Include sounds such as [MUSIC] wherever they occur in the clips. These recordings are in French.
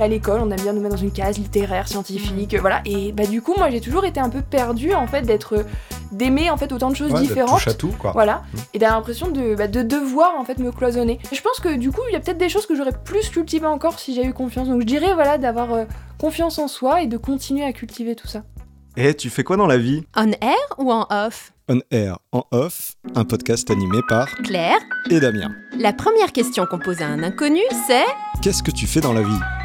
À l'école, on aime bien nous mettre dans une case littéraire, scientifique, voilà. Et bah du coup, moi, j'ai toujours été un peu perdue en fait d'être d'aimer en fait autant de choses Ouais, différentes. touche à tout, quoi. Voilà, Mm. et d'avoir l'impression de, bah, de devoir en fait me cloisonner. Et je pense que du coup, il y a peut-être des choses que j'aurais plus cultivées encore si j'avais eu confiance. Donc je dirais voilà d'avoir euh, confiance en soi et de continuer à cultiver tout ça. Et tu fais quoi dans la vie? On air ou en off? On Air, en off, un podcast animé par Claire, et Damien. la première question qu'on pose à un inconnu, c'est Qu'est-ce que tu fais dans la vie?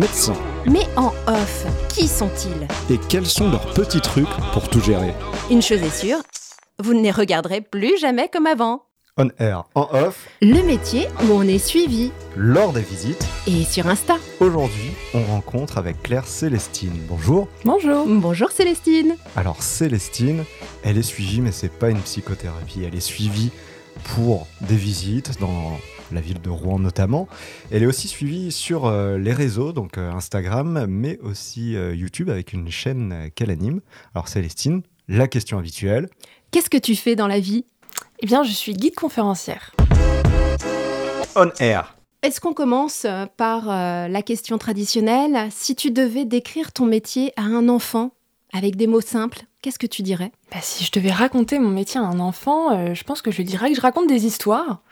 Médecins. Mais en off, qui sont-ils? Et quels sont leurs petits trucs pour tout gérer? Une chose est sûre, vous ne les regarderez plus jamais comme avant. On air, en off, Le métier où on est suivi. lors des visites. Et sur Insta. Aujourd'hui, on rencontre avec Claire Célestine. Bonjour. Bonjour. Bonjour Célestine. Alors Célestine, elle est suivie, mais c'est pas une psychothérapie. Elle est suivie pour des visites dans la ville de Rouen notamment. Elle est aussi suivie sur euh, les réseaux, donc euh, Instagram, mais aussi euh, YouTube avec une chaîne qu'elle anime. Alors Célestine, la question habituelle. Qu'est-ce que tu fais dans la vie? Eh bien, je suis guide conférencière. On air. Est-ce qu'on commence par la question traditionnelle? Si tu devais décrire ton métier à un enfant avec des mots simples, qu'est-ce que tu dirais? Bah, si je devais raconter mon métier à un enfant, euh, je pense que je lui dirais que je raconte des histoires.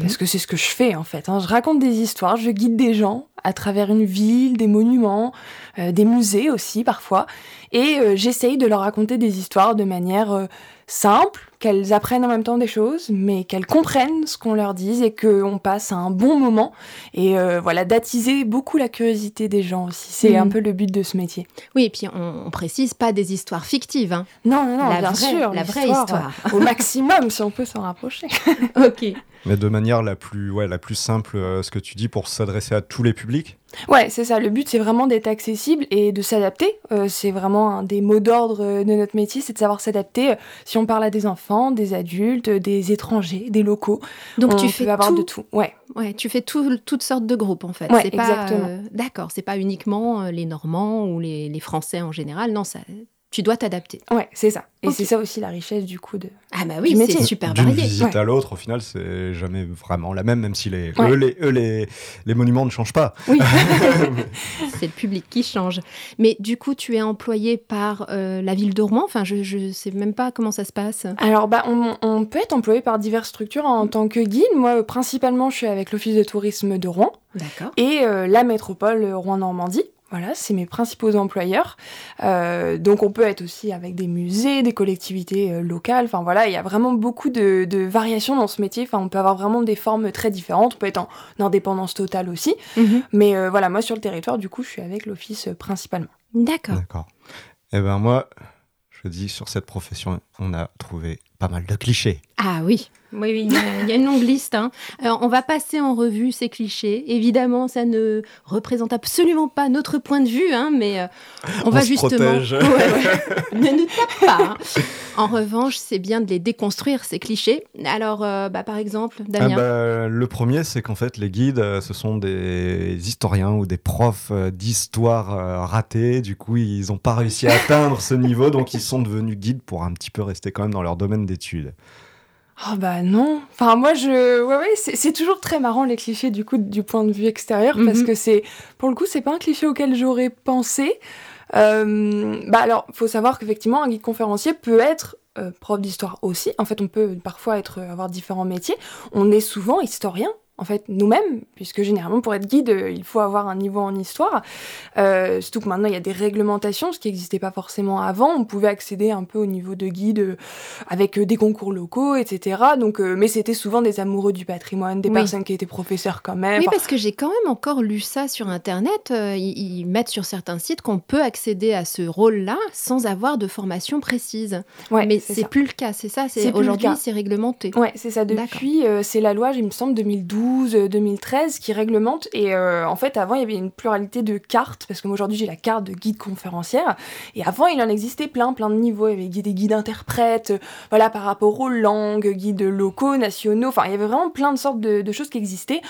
Parce que c'est ce que je fais en fait. hein. Je raconte des histoires, je guide des gens à travers une ville, des monuments, euh, des musées aussi parfois. Et euh, j'essaye de leur raconter des histoires de manière euh, simple, qu'elles apprennent en même temps des choses, mais qu'elles comprennent ce qu'on leur dit et qu'on passe un bon moment. Et voilà, d'attiser beaucoup la curiosité des gens aussi. C'est Mhm. un peu le but de ce métier. Oui, et puis on, on précise pas des histoires fictives. hein. Non, non, non, La bien vraie- sûr. la vraie histoire. euh, Au maximum, si on peut s'en rapprocher. [LAUGHS] ok. Mais de manière la plus, ouais, la plus simple, euh, ce que tu dis pour s'adresser à tous les publics. Ouais, c'est ça. Le but, c'est vraiment d'être accessible et de s'adapter. Euh, c'est vraiment un des mots d'ordre euh, de notre métier, c'est de savoir s'adapter. euh, Si on parle à des enfants, des adultes, des étrangers, des locaux, Donc on tu peut fais avoir tout. de tout. Ouais. Ouais, tu fais tout- toutes sortes de groupes en fait. Ouais, c'est pas, exactement. euh, D'accord, c'est pas uniquement les Normands ou les, les Français en général. Non, ça, tu dois t'adapter. Ouais, c'est ça. Et c'est ça aussi la richesse du coup de. Ah bah Du oui, métier. c'est super D'une varié. visite Ouais. à l'autre, au final, c'est jamais vraiment la même, même si les, Ouais. eux, les, eux, les, les monuments ne changent pas. Oui. [LAUGHS] [LAUGHS] C'est le public qui change. Mais du coup, tu es employé par euh, la ville de Rouen? Enfin, je, je sais même pas comment ça se passe. Alors, bah, on, on peut être employé par diverses structures en tant que guide. Moi, euh, principalement, je suis avec l'Office de tourisme de Rouen D'accord. et euh, la métropole Rouen-Normandie. Voilà, c'est mes principaux employeurs. Euh, donc on peut être aussi avec des musées, des collectivités euh, locales. Enfin voilà, il y a vraiment beaucoup de, de variations dans ce métier. Enfin, on peut avoir vraiment des formes très différentes. On peut être en, en indépendance totale aussi. Mhm. Mais euh, voilà, moi sur le territoire, du coup, je suis avec l'office euh, principalement. D'accord. D'accord. Eh ben moi, je dis sur cette profession, on a trouvé pas mal de clichés. Ah oui, oui, oui, il y, a, une longue liste. hein. Alors, on va passer en revue ces clichés. Évidemment, ça ne représente absolument pas notre point de vue, hein, mais euh, on, On va se justement. protège. [LAUGHS] Ouais, ouais. ne nous tape pas. hein. En revanche, c'est bien de les déconstruire ces clichés. Alors, euh, bah, par exemple, Ah Damien. bah, le premier, c'est qu'en fait, les guides, euh, ce sont des historiens ou des profs d'histoire ratés. Du coup, ils n'ont pas réussi à atteindre ce niveau, donc ils sont devenus guides pour un petit peu rester quand même dans leur domaine d'études. Ah bah non. Enfin moi je, ouais ouais, c'est toujours très marrant les clichés du coup du point de vue extérieur parce Mhm. que c'est, pour le coup c'est pas un cliché auquel j'aurais pensé. Euh, bah alors faut savoir qu'effectivement un guide conférencier peut être euh, prof d'histoire aussi. En fait on peut parfois être avoir différents métiers. On est souvent historien. En fait, nous-mêmes, puisque généralement pour être guide, euh, il faut avoir un niveau en histoire. Euh, surtout que maintenant il y a des réglementations, ce qui n'existait pas forcément avant. On pouvait accéder un peu au niveau de guide euh, avec euh, des concours locaux, etc. Donc, mais c'était souvent des amoureux du patrimoine, des Oui. personnes qui étaient professeurs quand même. Oui, parce que j'ai quand même encore lu ça sur Internet. Ils, mettent sur certains sites qu'on peut accéder à ce rôle-là sans avoir de formation précise. ouais, Mais c'est plus le cas, c'est ça. Aujourd'hui, c'est réglementé. Ouais, c'est ça. Depuis, c'est la loi, il me semble, 2012 2012-2013 qui réglemente. Et euh, en fait, avant, il y avait une pluralité de cartes, parce que moi aujourd'hui j'ai la carte de guide conférencière. Et avant, il en existait plein, plein de niveaux. Il y avait des guides interprètes, euh, voilà, par rapport aux langues, guides locaux, nationaux. Enfin, il y avait vraiment plein de sortes de, choses qui existaient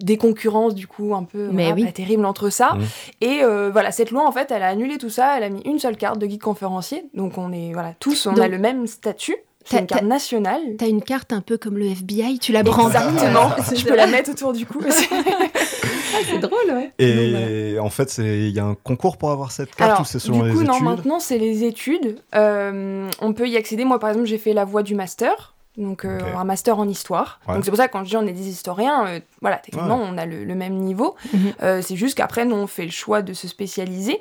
des concurrences du coup un peu Mais pas terribles entre ça mmh. et euh, voilà cette loi en fait elle a annulé tout ça elle a mis une seule carte de guide conférencier donc on est voilà tous on a le même statut c'est une carte nationale. T'as une carte un peu comme le FBI, tu la prends. Exactement. [LAUGHS] je peux la mettre autour du cou. [LAUGHS] Ah, c'est drôle, ouais. Et en fait, il y a un concours pour avoir cette carte ou c'est selon du coup, non, maintenant, c'est les études. Euh, on peut y accéder. Moi, par exemple, j'ai fait la voie du master donc euh, un master en histoire. Donc c'est pour ça que quand je dis on est des historiens, euh, voilà, techniquement on a le, même niveau. [LAUGHS] Mhm. Euh, c'est juste qu'après nous on fait le choix de se spécialiser.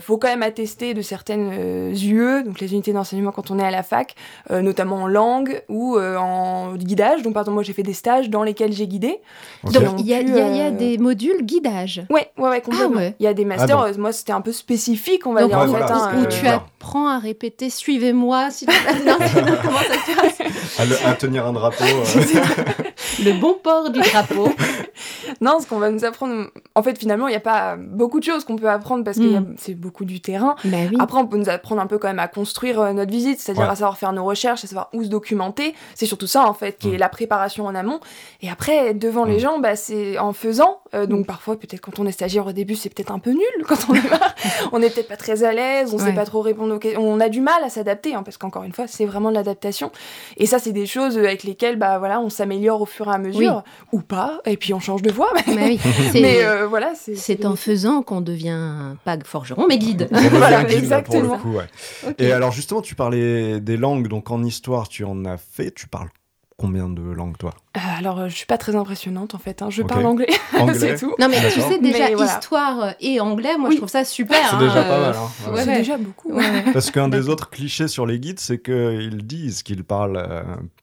faut quand même attester de certaines UE, donc les unités d'enseignement quand on est à la fac, notamment en langue ou en guidage. Donc pardon, moi j'ai fait des stages dans lesquels j'ai guidé. Donc il y, a des modules guidage. Ouais, ouais, ouais, complètement. Ah il y a des masters. Ah moi c'était un peu spécifique, on va dire en fait. Hein, où tu apprends à répéter suivez-moi. Si tu... [LAUGHS] non, comment ça se passe [LAUGHS] à, tenir un drapeau. Euh. [LAUGHS] le bon port du drapeau. [LAUGHS] non, ce qu'on va nous apprendre, en fait, finalement, il n'y a pas beaucoup de choses qu'on peut apprendre parce que mm. c'est beaucoup du terrain. Bah Après, on peut nous apprendre un peu quand même à construire euh, notre visite, c'est-à-dire à savoir faire nos recherches, à savoir où se documenter. C'est surtout ça, en fait, qui est mm. la préparation en amont. Et après, devant les mm. gens, bah, c'est en faisant. Euh, donc, parfois, peut-être quand on est stagiaire au début, c'est peut-être un peu nul quand on est [LAUGHS] on n'est peut-être pas très à l'aise, on ne sait pas trop répondre aux questions. On a du mal à s'adapter, hein, parce qu'encore une fois, c'est vraiment de l'adaptation. Et ça, c'est des choses avec lesquelles bah, voilà, on s'améliore au fur et à mesure, ou pas, et puis on change de voie. Mais, [LAUGHS] mais euh, voilà, c'est en faisant qu'on devient pas forgeron, mais guide. [LAUGHS] voilà, exactement. Et alors justement, tu parlais des langues, donc en histoire, tu en as fait, tu parles combien de langues, toi? Euh, Alors, euh, je suis pas très impressionnante, en fait. Hein. Je parle anglais, [LAUGHS] c'est tout. Non, mais tu sais, déjà, histoire et anglais, moi, je trouve ça super. C'est déjà hein, pas mal. Hein. c'est déjà beaucoup. [LAUGHS] Parce qu'un des autres clichés sur les guides, c'est qu'ils disent qu'ils parlent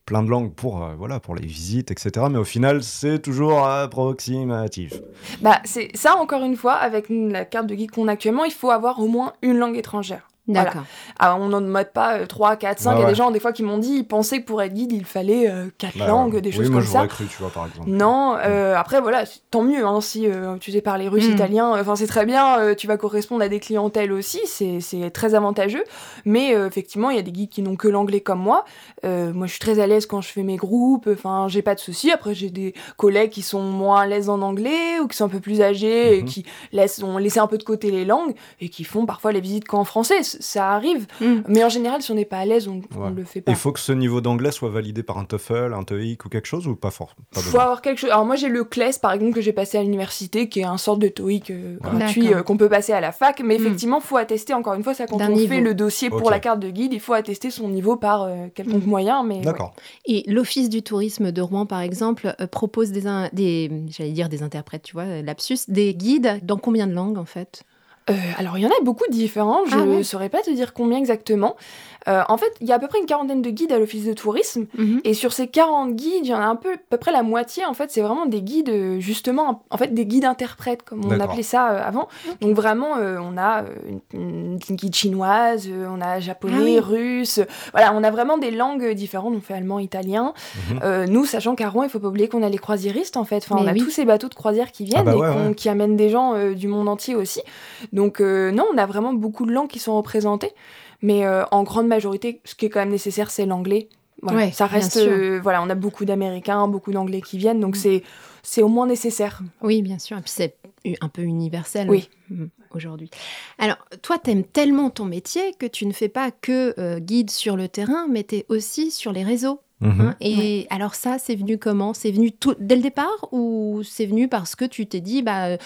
plein de langues pour, voilà, pour les visites, etc. Mais au final, c'est toujours approximatif. Bah, c'est ça, encore une fois, avec la carte de guide qu'on a actuellement, il faut avoir au moins une langue étrangère. D'accord. Alors, on n'en mode pas 3, 4, 5. Il y a des gens, des fois, qui m'ont dit, ils pensaient que pour être guide, il fallait 4 euh, bah, langues, des choses comme ça. Cru, tu vois, par exemple. Non, mm. euh, après, voilà, tant mieux, hein, si euh, tu sais parler russe, mm. italien, enfin, c'est très bien, tu vas correspondre à des clientèles aussi, c'est très avantageux. Mais effectivement, il y a des guides qui n'ont que l'anglais comme moi. moi, je suis très à l'aise quand je fais mes groupes, enfin, j'ai pas de soucis. Après, j'ai des collègues qui sont moins à l'aise en anglais ou qui sont un peu plus âgés et mm-hmm. qui laissent, ont laissé un peu de côté les langues et qui font parfois les visites qu'en français ça arrive. Mm. Mais en général, si on n'est pas à l'aise, on ne le fait pas. Il faut que ce niveau d'anglais soit validé par un TOEFL, un TOEIC ou quelque chose ou pas fort Il faut avoir quelque chose. Alors moi, j'ai le CLES, par exemple, que j'ai passé à l'université, qui est un sorte de TOEIC euh, gratuit euh, qu'on peut passer à la fac. Mais mm. effectivement, il faut attester, encore une fois, ça quand on fait le dossier pour la carte de guide, il faut attester son niveau par euh, quelconque mm. moyen. Mais, D'accord. Et l'Office du tourisme de Rouen, par exemple, propose des, des j'allais dire des interprètes, tu vois, lapsus, des guides dans combien de langues en fait? Euh, alors, il y en a beaucoup de différents, je ne ah saurais pas te dire combien exactement. Euh, en fait, il y a à peu près une quarantaine de guides à l'office de tourisme. Mhm. Et sur ces 40 guides, il y en a un peu, à peu près la moitié, en fait, c'est vraiment des guides, euh, justement, en fait, des guides interprètes, comme on appelait ça euh, avant. Donc vraiment, on a une, guide chinoise, on a japonais, ah russe. Voilà, on a vraiment des langues différentes. On fait allemand, italien. Mhm. nous, sachant qu'à Rouen, il faut pas oublier qu'on a les croisiéristes, en fait. Enfin, on a tous ces bateaux de croisière qui viennent ah bah et qui amènent des gens du monde entier aussi. Donc non, on a vraiment beaucoup de langues qui sont représentées. Mais euh, en grande majorité, ce qui est quand même nécessaire, c'est l'anglais. Voilà, ça reste, euh, voilà, on a beaucoup d'Américains, beaucoup d'Anglais qui viennent, donc mm. c'est c'est au moins nécessaire. Oui, bien sûr. Et puis c'est un peu universel. Oui. Mm, aujourd'hui. Alors, toi, tu aimes tellement ton métier que tu ne fais pas que euh, guide sur le terrain, mais tu es aussi sur les réseaux. Mhm. Hein, et alors ça, c'est venu comment? C'est venu tout, dès le départ ou c'est venu parce que tu t'es dit, bah, euh,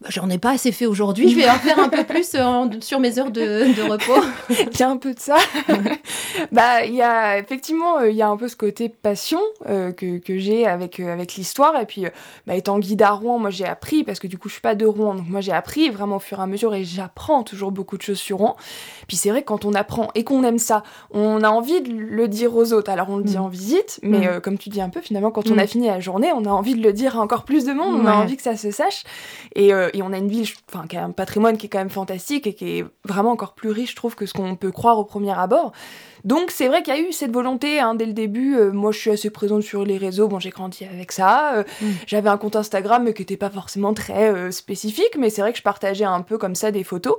bah, j'en ai pas assez fait aujourd'hui, je vais en faire un peu [LAUGHS] plus euh, sur mes heures de, de repos? [LAUGHS] Il y a un peu de ça. [LAUGHS] bah, il y a effectivement, euh, il y a un peu ce côté passion que, que j'ai avec, avec l'histoire. Et puis, bah, étant guide à Rouen, moi j'ai appris, parce que du coup je suis pas de Rouen, donc moi j'ai appris vraiment au fur et à mesure et j'apprends toujours beaucoup de choses sur Rouen. Puis c'est vrai que quand on apprend et qu'on aime ça, on a envie de le dire aux autres. Alors on le dit en en visite, mais mm. comme tu dis un peu, finalement, quand on a fini la journée, on a envie de le dire à encore plus de monde, on a envie que ça se sache. Et, et on a une ville, enfin, qui a un patrimoine qui est quand même fantastique et qui est vraiment encore plus riche, je trouve, que ce qu'on peut croire au premier abord. Donc c'est vrai qu'il y a eu cette volonté hein, dès le début. Euh, moi, je suis assez présente sur les réseaux. Bon, j'ai grandi avec ça. Euh, mm. J'avais un compte Instagram mais qui n'était pas forcément très euh, spécifique, mais c'est vrai que je partageais un peu comme ça des photos.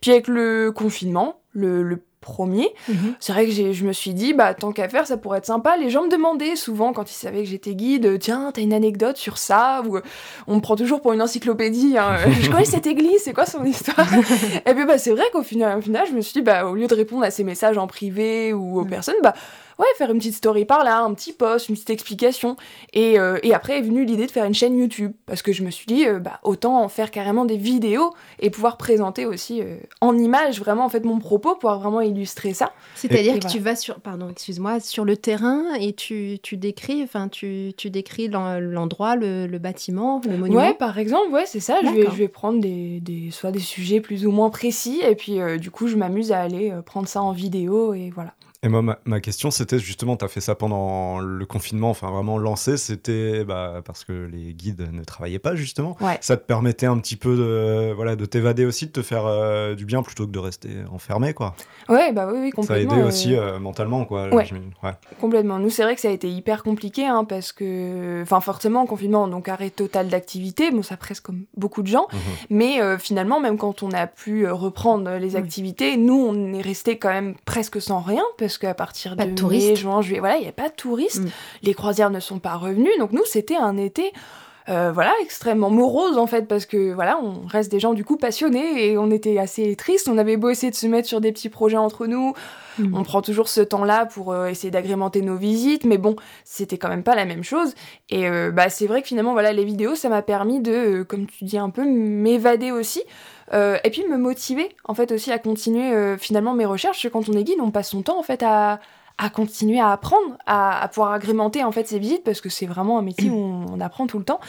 Puis avec le confinement, le, le premier. Mhm. C'est vrai que je me suis dit, bah, tant qu'à faire, ça pourrait être sympa. Les gens me demandaient souvent, quand ils savaient que j'étais guide, tiens, t'as une anecdote sur ça Ou on me prend toujours pour une encyclopédie. Hein. [LAUGHS] je connais cette église, c'est quoi son histoire? [LAUGHS] Et puis, bah, c'est vrai qu'au final, au final, je me suis dit, bah, au lieu de répondre à ces messages en privé ou aux personnes, bah, ouais, faire une petite story par là, un petit post, une petite explication. Et, euh, et après est venue l'idée de faire une chaîne YouTube. Parce que je me suis dit, euh, bah, autant en faire carrément des vidéos et pouvoir présenter aussi euh, en image vraiment en fait mon propos, pouvoir vraiment illustrer ça. C'est-à-dire que tu vas sur, pardon, excuse-moi, sur le terrain et tu, tu décris, enfin, tu, tu décris l'endroit, le, le, bâtiment, le monument. Ouais, par exemple, ouais, c'est ça. Je vais, je vais prendre des, des, soit des sujets plus ou moins précis et puis du coup, je m'amuse à aller prendre ça en vidéo et voilà. Et moi, ma, question, c'était justement, tu as fait ça pendant le confinement, enfin vraiment lancé, c'était bah, parce que les guides ne travaillaient pas, justement. Ça te permettait un petit peu de, voilà, de t'évader aussi, de te faire euh, du bien plutôt que de rester enfermé, quoi. Ouais, bah oui, oui complètement. Ça a aidé aussi euh, mentalement, quoi. Ouais. Complètement. Nous, c'est vrai que ça a été hyper compliqué, hein, parce que, enfin, forcément, confinement, donc arrêt total d'activité, bon, ça presse comme beaucoup de gens, mhm. mais euh, finalement, même quand on a pu reprendre les activités, nous, on est resté quand même presque sans rien, parce parce qu'à partir de, de mai, juin, juillet, voilà, il n'y a pas de touristes. Mm. Les croisières ne sont pas revenues. Donc nous, c'était un été euh, voilà, extrêmement morose en fait, parce que voilà, on reste des gens du coup passionnés et on était assez tristes. On avait beau essayer de se mettre sur des petits projets entre nous, mm. on prend toujours ce temps-là pour euh, essayer d'agrémenter nos visites, mais bon, c'était quand même pas la même chose. Et euh, bah, c'est vrai que finalement, voilà, les vidéos, ça m'a permis de, comme tu dis un peu, m'évader aussi. Euh, et puis me motiver en fait aussi à continuer euh, finalement mes recherches. Parce que quand on est guide, on passe son temps en fait à, à continuer à apprendre, à, pouvoir agrémenter en fait ses visites parce que c'est vraiment un métier où on, apprend tout le temps.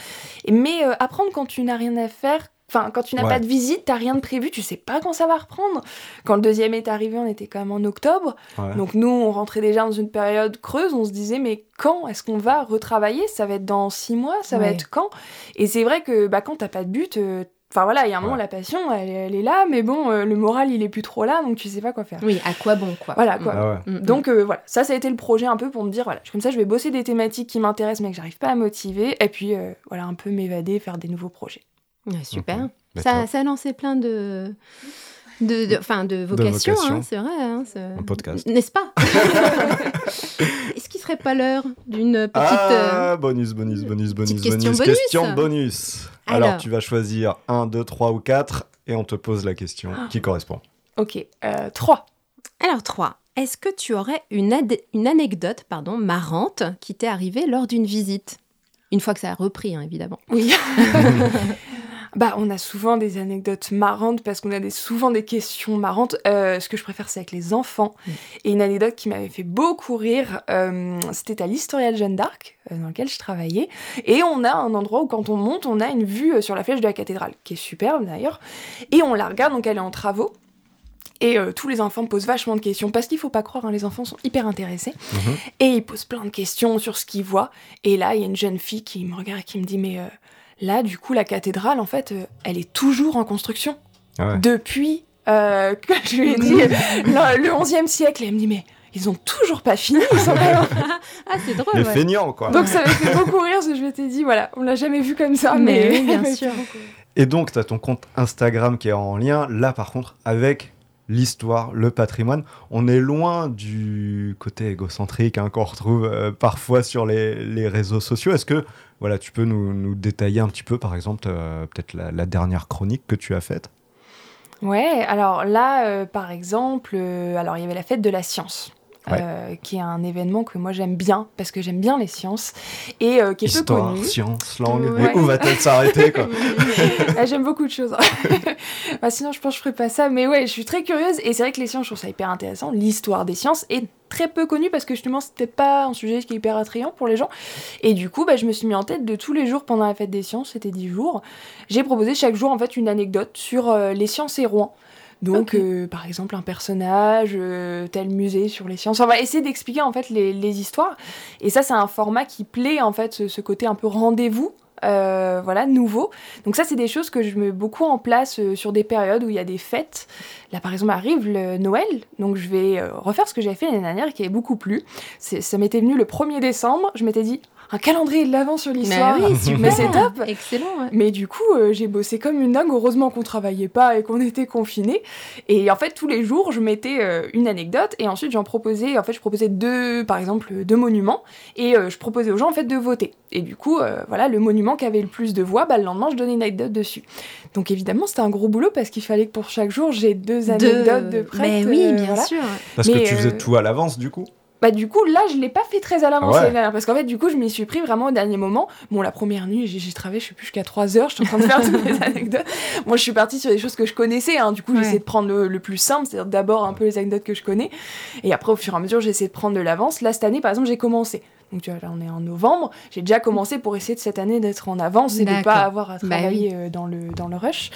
Et, mais euh, apprendre quand tu n'as rien à faire, Enfin, quand tu n'as pas de visite, t'as rien de prévu, tu sais pas quand ça va reprendre. Quand le deuxième est arrivé, on était quand même en octobre. Donc nous, on rentrait déjà dans une période creuse. On se disait, mais quand est-ce qu'on va retravailler? Ça va être dans six mois? Ça va être quand? Et c'est vrai que bah, quand t'as pas de but, Enfin voilà, il y a un moment, la passion, elle, est là, mais bon, euh, le moral, il est plus trop là, donc tu sais pas quoi faire. Oui, à quoi bon, quoi. Voilà, quoi. Ah mm, mm. Donc euh, voilà, ça, ça a été le projet un peu pour me dire, voilà, comme ça, je vais bosser des thématiques qui m'intéressent, mais que j'arrive pas à motiver, et puis euh, voilà, un peu m'évader, faire des nouveaux projets. super. Ça, ça a lancé plein de de, enfin, de, vocation, hein, c'est vrai. Hein, un podcast. N'est-ce pas? [LAUGHS] Est-ce qu'il serait pas l'heure d'une petite. Ah, bonus, bonus, bonus, bonus, question bonus? Question bonus. Alors, tu vas choisir 1, 2, 3 ou 4 et on te pose la question ah. qui correspond. Ok, euh, 3. Alors, 3. Est-ce que tu aurais une, une anecdote pardon, marrante qui t'est arrivée lors d'une visite? Une fois que ça a repris, hein, évidemment. Oui. [LAUGHS] Bah, on a souvent des anecdotes marrantes parce qu'on a des, souvent des questions marrantes. Euh, ce que je préfère, c'est avec les enfants. Mm. Et une anecdote qui m'avait fait beaucoup rire, euh, c'était à l'Historia de Jeanne d'Arc, euh, dans lequel je travaillais. Et on a un endroit où, quand on monte, on a une vue sur la flèche de la cathédrale, qui est superbe d'ailleurs. Et on la regarde, donc elle est en travaux. Et tous les enfants posent vachement de questions, parce qu'il faut pas croire, hein, les enfants sont hyper intéressés. Mm-hmm. Et ils posent plein de questions sur ce qu'ils voient. Et là, il y a une jeune fille qui me regarde et qui me dit Mais Là, du coup, la cathédrale, en fait, euh, elle est toujours en construction. Ah Depuis euh, que je lui ai dit [LAUGHS] le, 11e siècle. Et elle me dit, mais ils ont toujours pas fini. [LAUGHS] ah, c'est drôle. Les feignants, quoi. Donc ça m'a fait beaucoup rire parce que je m'étais dit, voilà, on l'a jamais vu comme ça. Mais, bien [LAUGHS] sûr. Et donc, tu as ton compte Instagram qui est en lien, là, par contre, avec l'histoire, le patrimoine. On est loin du côté égocentrique hein, qu'on retrouve euh, parfois sur les, réseaux sociaux. Est-ce que voilà, tu peux nous, détailler un petit peu, par exemple, euh, peut-être la, dernière chronique que tu as faite? Ouais, alors là, euh, par exemple, alors il y avait la fête de la science. Euh, qui est un événement que moi j'aime bien parce que j'aime bien les sciences et euh, qui est Histoire, peu connu. science, langue. Mais où va-t-elle s'arrêter quoi [LAUGHS] ah, J'aime beaucoup de choses. [LAUGHS] bah, sinon, je pense que je ferais pas ça. Mais ouais, je suis très curieuse et c'est vrai que les sciences, je trouve ça hyper intéressant. L'histoire des sciences est très peu connue parce que justement, c'était pas un sujet qui est hyper attrayant pour les gens. Et du coup, bah, je me suis mis en tête de tous les jours pendant la fête des sciences, c'était 10 jours. J'ai proposé chaque jour en fait une anecdote sur euh, les sciences et Rouen. Donc, par exemple, un personnage, tel musée sur les sciences. On va essayer d'expliquer en fait les, les, histoires. Et ça, c'est un format qui plaît en fait, ce, ce côté un peu rendez-vous euh, voilà, nouveau. Donc ça, c'est des choses que je mets beaucoup en place euh, sur des périodes où il y a des fêtes. Là, par exemple, arrive le Noël, donc je vais euh, refaire ce que j'avais fait l'année dernière qui est beaucoup plu. Ça m'était venu le 1er décembre, je m'étais dit, un calendrier de l'avant sur l'histoire. Mais c'est top. Excellent. Mais du coup, euh, j'ai bossé comme une dingue. Heureusement qu'on travaillait pas et qu'on était confinés. Et en fait, tous les jours, je mettais euh, une anecdote et ensuite j'en proposais. En fait, je proposais deux, par exemple, deux monuments et euh, je proposais aux gens en fait de voter. Et du coup, voilà, le monument qui avait le plus de voix, bah, le lendemain, je donnais une anecdote dessus. Donc évidemment, c'était un gros boulot parce qu'il fallait que pour chaque jour, j'ai deux anecdotes de près. Mais oui, bien sûr. Parce que tu faisais tout à l'avance, du coup. Bah du coup là je l'ai pas fait très à l'avance parce qu'en fait du coup je m'y suis pris vraiment au dernier moment. Bon la première nuit j'ai travaillé je sais plus jusqu'à 3 heures, je suis en train de faire [LAUGHS] toutes mes anecdotes. Moi je suis partie sur des choses que je connaissais, hein. du coup j'ai essayé de prendre le, plus simple, c'est-à-dire d'abord un peu les anecdotes que je connais et après au fur et à mesure j'ai essayé de prendre de l'avance. Là cette année par exemple j'ai commencé. Donc tu vois, là on est en novembre, j'ai déjà commencé pour essayer de cette année d'être en avance et de pas avoir à bah travailler euh, dans, le, dans le rush.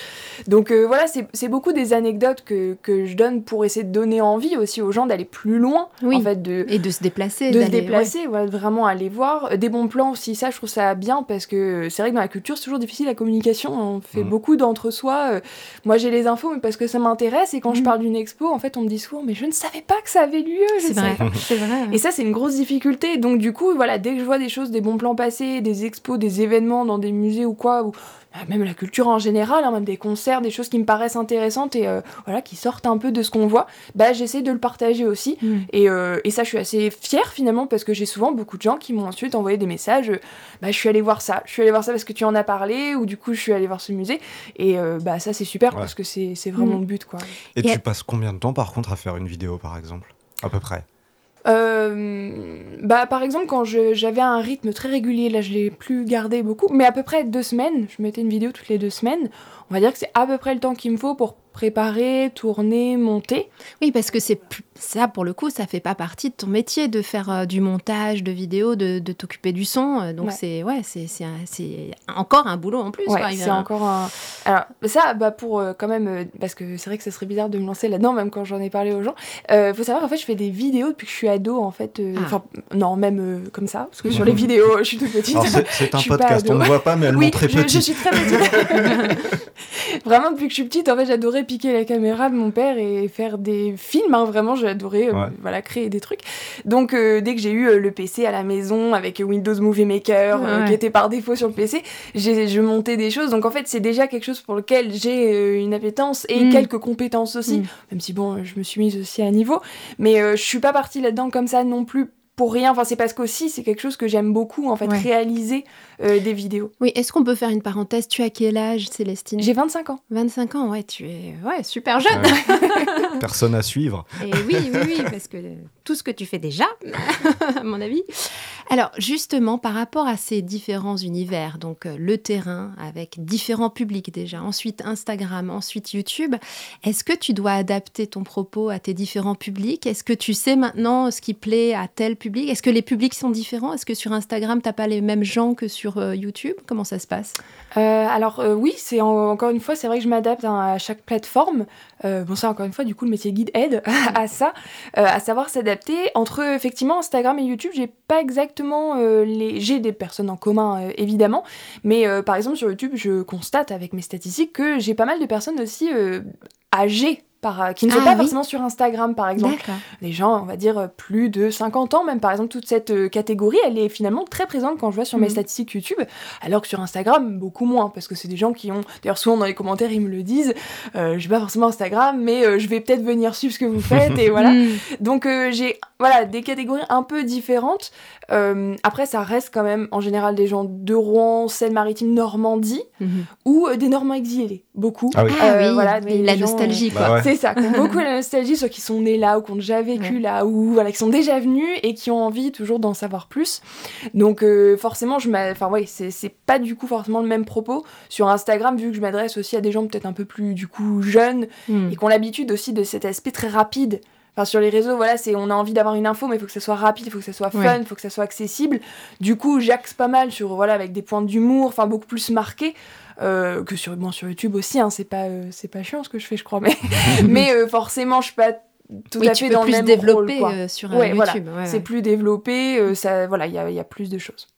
Donc euh, voilà, c'est beaucoup des anecdotes que, que, je donne pour essayer de donner envie aussi aux gens d'aller plus loin. En fait, de, et de se déplacer. De se déplacer, vraiment aller voir. Des bons plans aussi, ça je trouve ça bien parce que c'est vrai que dans la culture c'est toujours difficile la communication, on fait mm. beaucoup d'entre-soi. Euh, moi j'ai les infos mais parce que ça m'intéresse et quand je mm. parle d'une expo, en fait on me dit souvent mais je ne savais pas que ça avait lieu. C'est vrai, c'est vrai. Et ça c'est une grosse difficulté. Donc du coup, voilà, dès que je vois des choses, des bons plans passés, des expos, des événements dans des musées ou quoi, ou bah, même la culture en général, hein, même des concerts, des choses qui me paraissent intéressantes et euh, voilà, qui sortent un peu de ce qu'on voit, bah, j'essaie de le partager aussi. Mm. Et, euh, et, ça, je suis assez fière finalement parce que j'ai souvent beaucoup de gens qui m'ont ensuite envoyé des messages bah, Je suis allée voir ça, je suis allée voir ça parce que tu en as parlé, ou du coup, je suis allée voir ce musée. Et euh, bah, ça, c'est super parce que c'est vraiment mm. le but. Quoi. Et, et tu passes combien de temps par contre à faire une vidéo par exemple? À peu près euh, bah, par exemple, quand j'avais un rythme très régulier, là je l'ai plus gardé beaucoup, mais à peu près deux semaines, je mettais une vidéo toutes les deux semaines. On va dire que c'est à peu près le temps qu'il me faut pour préparer, tourner, monter. Oui, parce que c'est ça, pour le coup, ça fait pas partie de ton métier de faire euh, du montage de vidéos, de, de t'occuper du son. Euh, donc c'est ouais, c'est encore un boulot en plus. c'est encore un. Alors ça, bah pour euh, quand même, parce que c'est vrai que ce serait bizarre de me lancer là-dedans, même quand j'en ai parlé aux gens. Il faut savoir en fait, je fais des vidéos depuis que je suis ado en fait. Ah. Enfin non, même comme ça, parce que sur les vidéos, je suis toute petite. C'est un podcast, on ne voit pas, mais elle oui, montre très je, je suis très petite. [LAUGHS] Vraiment depuis que je suis petite, en fait, j'adorais piquer la caméra de mon père et faire des films. Hein, vraiment, j'adorais euh, voilà, créer des trucs. Donc, euh, dès que j'ai eu euh, le PC à la maison avec Windows Movie Maker, qui était par défaut sur le PC, je montais des choses. Donc, en fait, c'est déjà quelque chose pour lequel j'ai une appétence et mm. quelques compétences aussi. Mm. Même si, bon, je me suis mise aussi à niveau. Mais je suis pas partie là-dedans comme ça non plus pour rien. Enfin, c'est parce qu'aussi, c'est quelque chose que j'aime beaucoup, en fait, réaliser euh, des vidéos. Oui, est-ce qu'on peut faire une parenthèse? Tu as quel âge, Célestine? J'ai 25 ans. 25 ans, ouais, tu es ouais, super jeune. [LAUGHS] Personne à suivre. Et oui, oui, oui, parce que tout ce que tu fais déjà, [LAUGHS] à mon avis. Alors, justement, par rapport à ces différents univers, donc euh, le terrain avec différents publics déjà, ensuite Instagram, ensuite YouTube, est-ce que tu dois adapter ton propos à tes différents publics? Est-ce que tu sais maintenant ce qui plaît à tel public? Est-ce que les publics sont différents? Est-ce que sur Instagram, tu n'as pas les mêmes gens que sur euh, YouTube? Comment ça se passe? Euh, Alors oui, c'est encore une fois, c'est vrai que je m'adapte hein, à chaque plateforme. bon ça, encore une fois, du coup, le métier guide aide [LAUGHS] à ça, à savoir s'adapter. Entre effectivement Instagram et YouTube, j'ai pas exactement les... J'ai des personnes en commun, évidemment, mais par exemple sur YouTube, je constate avec mes statistiques que j'ai pas mal de personnes aussi âgées par, qui ne sont ah pas forcément sur Instagram, par exemple. Les gens, on va dire, plus de 50 ans, même par exemple, toute cette euh, catégorie, elle est finalement très présente quand je vois sur mes mhm. statistiques YouTube, alors que sur Instagram, beaucoup moins, parce que c'est des gens qui ont, d'ailleurs souvent dans les commentaires, ils me le disent, euh, je vais pas forcément Instagram, mais euh, je vais peut-être venir suivre ce que vous faites, et [LAUGHS] voilà. Mhm. Donc euh, j'ai, voilà, des catégories un peu différentes. après, ça reste quand même, en général, des gens de Rouen, Seine-Maritime, Normandie, mhm. ou des Normands exilés, beaucoup. Ah oui, ah voilà, la nostalgie, quoi. Bah c'est ça, qui ont [LAUGHS] beaucoup la nostalgie, soit qui sont nés là ou qui ont déjà vécu là, ou voilà, qui sont déjà venus et qui ont envie toujours d'en savoir plus. Donc euh, forcément, je enfin ouais, c'est pas du coup forcément le même propos sur Instagram, vu que je m'adresse aussi à des gens peut-être un peu plus du coup jeunes hmm. et qui ont l'habitude aussi de cet aspect très rapide. Enfin, sur les réseaux, voilà, c'est on a envie d'avoir une info, mais il faut que ça soit rapide, il faut que ça soit fun, il faut que ça soit accessible. Du coup, j'axe pas mal sur voilà avec des points d'humour, enfin beaucoup plus marqués. Que sur, bon, sur YouTube aussi, hein, c'est pas, c'est pas chiant ce que je fais, je crois, mais, [LAUGHS] mais forcément, je suis pas tout à fait dans le même développé rôle, sur YouTube. c'est plus développé, ça, voilà, il y a, y a plus de choses.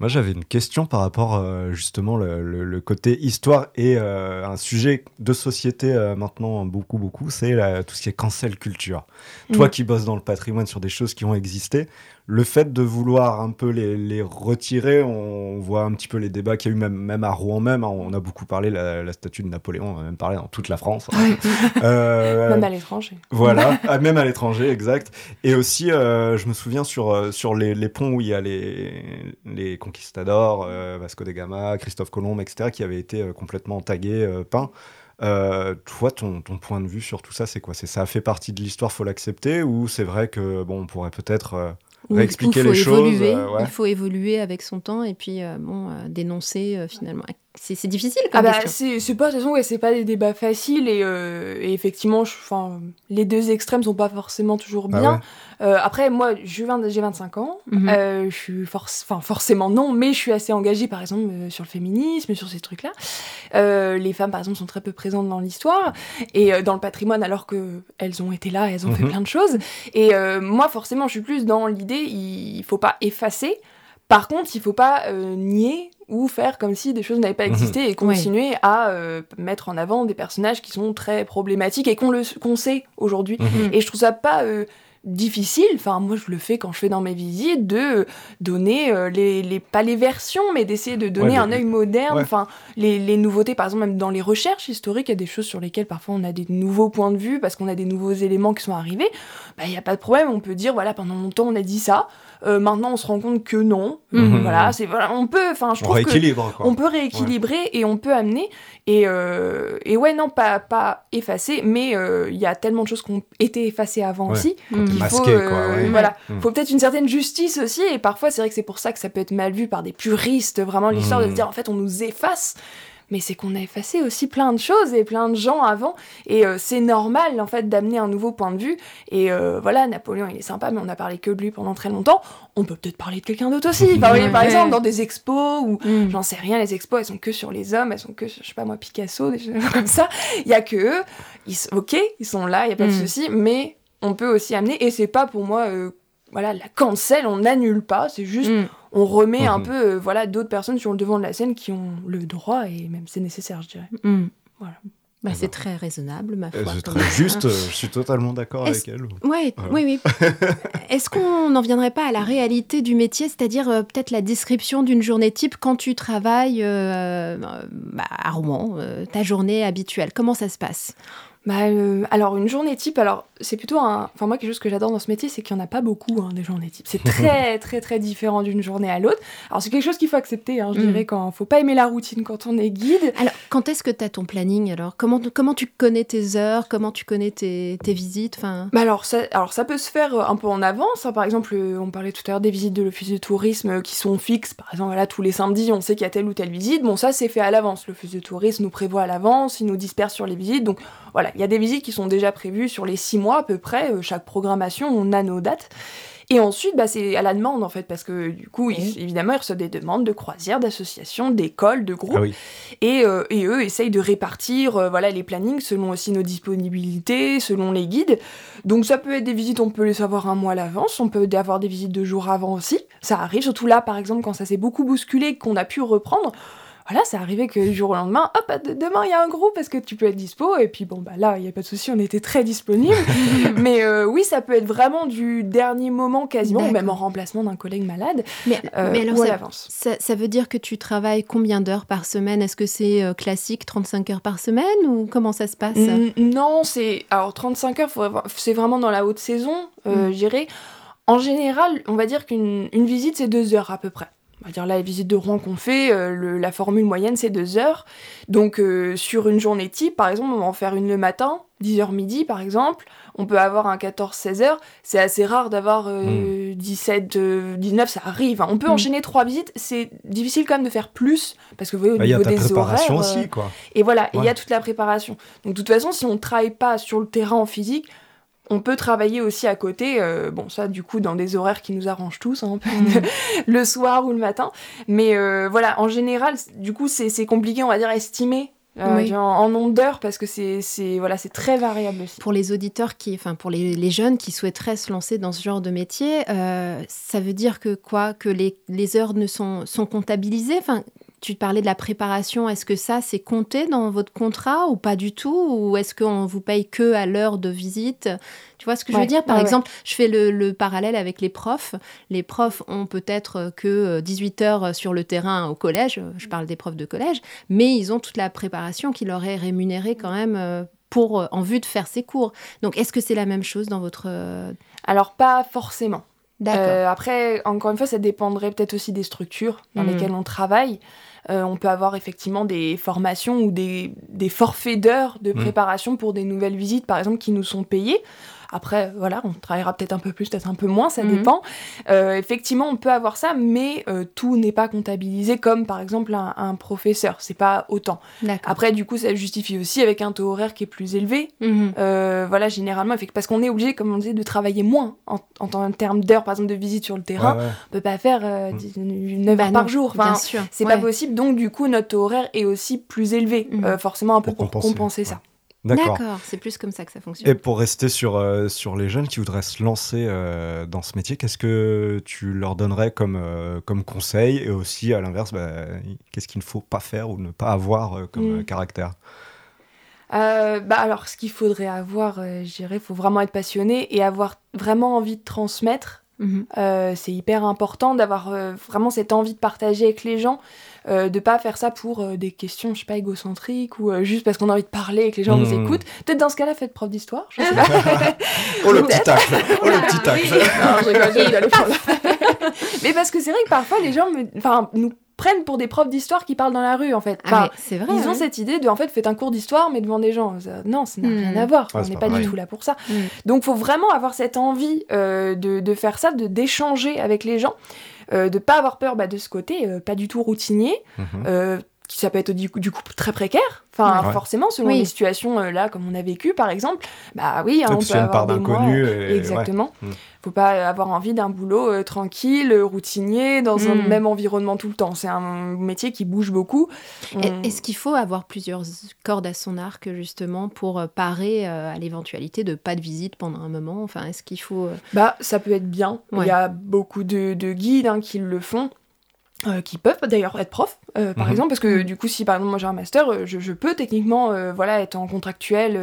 Moi, j'avais une question par rapport euh, justement le, le, côté histoire et euh, un sujet de société euh, maintenant beaucoup beaucoup, c'est tout ce qui est cancel culture. Toi mm. qui bosses dans le patrimoine sur des choses qui ont existé, le fait de vouloir un peu les, les, retirer, on voit un petit peu les débats qu'il y a eu même, même à Rouen même. Hein, on a beaucoup parlé la, la statue de Napoléon, on a même parlé dans toute la France. [LAUGHS] euh, même à l'étranger. Voilà, ah, même à l'étranger, exact. Et aussi, euh, je me souviens sur, euh, sur les, les, ponts où il y a les, les conquistadors, euh, Vasco de Gama, Christophe Colomb, etc., qui avaient été complètement tagués, peints. Euh, toi, ton, ton, point de vue sur tout ça, c'est quoi? C'est ça fait partie de l'histoire, faut l'accepter, ou c'est vrai que bon, on pourrait peut-être réexpliquer les choses. Euh, Il faut évoluer avec son temps et puis euh, bon, euh, dénoncer finalement. C'est difficile comme ah bah, C'est pas, de toute façon, ouais, c'est pas des débats faciles et, et effectivement, je, les deux extrêmes sont pas forcément toujours bah bien. après, moi, j'ai 25 ans, mhm. je suis enfin forcément non, mais je suis assez engagée par exemple sur le féminisme, sur ces trucs-là. les femmes, par exemple, sont très peu présentes dans l'histoire et dans le patrimoine alors qu'elles ont été là, elles ont fait mhm. plein de choses. Et moi, forcément, je suis plus dans l'idée il faut pas effacer. Par contre, il faut pas euh, nier ou faire comme si des choses n'avaient pas mhm. existé et continuer à euh, mettre en avant des personnages qui sont très problématiques et qu'on le qu'on sait aujourd'hui. Mhm. Et je trouve ça pas euh, difficile, enfin moi je le fais quand je fais dans mes visites, de donner les, les, pas les versions, mais d'essayer de donner un œil moderne, enfin les, les, nouveautés, par exemple même dans les recherches historiques, il y a des choses sur lesquelles parfois on a des nouveaux points de vue parce qu'on a des nouveaux éléments qui sont arrivés, bah, il n'y a pas de problème, on peut dire voilà pendant longtemps on a dit ça, euh, maintenant, on se rend compte que non. Mhm. Voilà, c'est voilà, on peut. Enfin, je on trouve que on peut rééquilibrer et on peut amener. Et, euh, et ouais, non, pas pas effacer, mais euh, il y a tellement de choses qui ont été effacées avant aussi. Il faut, quoi, voilà, mhm. faut peut-être une certaine justice aussi. Et parfois, c'est vrai que c'est pour ça que ça peut être mal vu par des puristes. Vraiment, l'histoire de se mhm. dire en fait, on nous efface mais c'est qu'on a effacé aussi plein de choses et plein de gens avant. Et euh, c'est normal, en fait, d'amener un nouveau point de vue. Et euh, voilà, Napoléon, il est sympa, mais on a parlé que de lui pendant très longtemps. On peut peut-être parler de quelqu'un d'autre aussi. par exemple, dans des expos, ou mm. j'en sais rien, les expos, elles sont que sur les hommes, elles sont que, je sais pas moi, Picasso, des choses [LAUGHS] comme ça. Il y a que eux. Ils, ok, ils sont là, il n'y a pas de mm. souci, mais on peut aussi amener, et c'est pas pour moi, euh, voilà, la cancel, on n'annule pas, c'est juste... Mm on remet un mhm. peu euh, voilà d'autres personnes sur le devant de la scène qui ont le droit et même c'est nécessaire je dirais mm. voilà bah, c'est très raisonnable, ma foi. C'est très juste, euh, je suis totalement d'accord avec elle. Ouais, Oui, oui. [LAUGHS] Est-ce qu'on n'en viendrait pas à la réalité du métier, c'est-à-dire euh, peut-être la description d'une journée type quand tu travailles bah, à Rouen, ta journée habituelle Comment ça se passe? Bah, alors une journée type, alors c'est plutôt un, enfin moi quelque chose que j'adore dans ce métier, c'est qu'il y en a pas beaucoup hein, des journées type. C'est [LAUGHS] très très très différent d'une journée à l'autre. Alors c'est quelque chose qu'il faut accepter, hein, je mm. dirais quand faut pas aimer la routine quand on est guide. Alors quand est-ce que tu as ton planning alors? Comment comment tu connais tes heures? Comment tu connais tes, tes visites? Enfin. Bah alors ça alors ça peut se faire euh, un peu en avance. Hein. Par exemple, euh, on parlait tout à l'heure des visites de l'office de tourisme euh, qui sont fixes. Par exemple voilà tous les samedis, on sait qu'il y a telle ou telle visite. Bon ça c'est fait à l'avance. L'office de tourisme nous prévoit à l'avance, il nous disperse sur les visites. Donc voilà, il y a des visites qui sont déjà prévues sur les six mois à peu près. Euh, chaque programmation, on a nos dates. Et ensuite, bah, c'est à la demande en fait, parce que du coup, évidemment, ils reçoivent des demandes de croisières, d'associations, d'écoles, de groupes. Ah et, euh, et, eux essayent de répartir euh, voilà, les plannings selon aussi nos disponibilités, selon les guides. Donc ça peut être des visites, on peut les savoir un mois à l'avance, on peut avoir des visites deux jours avant aussi. Ça arrive, surtout là, par exemple, quand ça s'est beaucoup bousculé, qu'on a pu reprendre voilà, c'est arrivé que du jour au lendemain, hop, demain il y a un groupe, est-ce que tu peux être dispo? Et puis bon, bah là, il n'y a pas de souci, on était très disponible. [LAUGHS] mais euh, oui, ça peut être vraiment du dernier moment quasiment, ou même en remplacement d'un collègue malade. Mais, euh, mais alors, ça, ça, veut dire que tu travailles combien d'heures par semaine? Est-ce que c'est euh, classique 35 heures par semaine ou comment ça se passe? Non, c'est. Alors 35 heures, c'est vraiment dans la haute saison, mm. je dirais. En général, on va dire qu'une visite, c'est deux heures à peu près on va dire la visite de Rouen qu'on fait, euh, la formule moyenne c'est deux heures. Donc euh, sur une journée type, par exemple, on va en faire une le matin, 10h midi par exemple, on peut avoir un 14-16 heures, c'est assez rare d'avoir 17, euh, 19, hmm. ça arrive. Hein. On peut hmm. enchaîner trois visites, c'est difficile quand même de faire plus, parce que vous voyez au bah, niveau des horaires... aussi quoi. Et voilà, il y a toute la préparation. Donc de toute façon, si on ne travaille pas sur le terrain en physique, on peut travailler aussi à côté, euh, bon ça du coup dans des horaires qui nous arrangent tous, hein, [LAUGHS] mm. [LAUGHS] le soir ou le matin. Mais euh, voilà, en général, du coup c'est compliqué, on va dire, estimer euh, en, nombre d'heures parce que c'est voilà c'est très variable aussi. Pour les auditeurs qui, enfin pour les, jeunes qui souhaiteraient se lancer dans ce genre de métier, ça veut dire que quoi? Que les, les heures ne sont, sont comptabilisées? Enfin tu parlais de la préparation. Est-ce que ça, c'est compté dans votre contrat ou pas du tout? Ou est-ce qu'on vous paye que à l'heure de visite? Tu vois ce que je veux dire? Par exemple, je fais le, parallèle avec les profs. Les profs ont peut-être que 18 heures sur le terrain au collège. Je parle des profs de collège. Mais ils ont toute la préparation qui leur est rémunérée quand même euh, pour, euh, en vue de faire ces cours. Donc, est-ce que c'est la même chose dans votre... Euh, Alors, pas forcément. Euh, après, encore une fois, ça dépendrait peut-être aussi des structures dans hmm. lesquelles on travaille. Euh, on peut avoir effectivement des formations ou des, des forfaits d'heures de hmm. préparation pour des nouvelles visites, par exemple, qui nous sont payées. Après, voilà, on travaillera peut-être un peu plus, peut-être un peu moins, ça mhm. dépend. Euh, effectivement, on peut avoir ça, mais euh, tout n'est pas comptabilisé comme par exemple un, professeur. C'est pas autant. Après, du coup, ça justifie aussi avec un taux horaire qui est plus élevé. Mhm. Euh, voilà, généralement, parce qu'on est obligé, comme on disait, de travailler moins en, en, termes d'heures, par exemple, de visite sur le terrain. Ouais, On peut pas faire 9 mhm. heures bah par jour. Enfin, c'est pas possible. Donc, du coup, notre taux horaire est aussi plus élevé, forcément un peu pour, compenser ça. D'accord, c'est plus comme ça que ça fonctionne. Et pour rester sur, euh, sur les jeunes qui voudraient se lancer euh, dans ce métier, qu'est-ce que tu leur donnerais comme, euh, comme conseil Et aussi, à l'inverse, bah, qu'est-ce qu'il ne faut pas faire ou ne pas avoir comme mm. caractère? Bah alors, ce qu'il faudrait avoir, je dirais, il faut vraiment être passionné et avoir vraiment envie de transmettre. Mm-hmm. c'est hyper important d'avoir vraiment cette envie de partager avec les gens. Euh, de pas faire ça pour euh, des questions, je sais pas, égocentriques ou euh, juste parce qu'on a envie de parler et que les gens nous hmm. écoutent. Peut-être dans ce cas-là, faites prof d'histoire, je sais [LAUGHS] pas. [LAUGHS] oh le petit tacle Oh le petit tacle [LAUGHS] Mais parce que c'est vrai que parfois les gens me... enfin, nous prennent pour des profs d'histoire qui parlent dans la rue en fait. Ah, c'est vrai. Ils ont cette idée de en fait faites un cours d'histoire mais devant des gens. Non, ça n'a rien à voir. on n'est pas, du tout là pour ça. Donc, hmm. Donc faut vraiment avoir cette envie de, de, faire ça, de d'échanger avec les gens. Euh, de pas avoir peur bah, de ce côté, euh, pas du tout routinier, euh, qui ça peut être du coup, du coup très précaire. Enfin, forcément, selon les situations là, comme on a vécu, par exemple, bah oui, hein, on peut avoir des mois. Exactement. Mm. Faut pas avoir envie d'un boulot tranquille, routinier, dans un mm. même environnement tout le temps. C'est un métier qui bouge beaucoup. Est-ce qu'il faut avoir plusieurs cordes à son arc justement pour parer à l'éventualité de pas de visite pendant un moment? Enfin, est-ce qu'il faut Bah, ça peut être bien. Il y a beaucoup de, guides hein, qui le font. Euh, qui peuvent d'ailleurs être profs, euh, par mhm. exemple, parce que mhm. du coup, si par exemple moi j'ai un master, euh, je, peux techniquement voilà, être en contractuel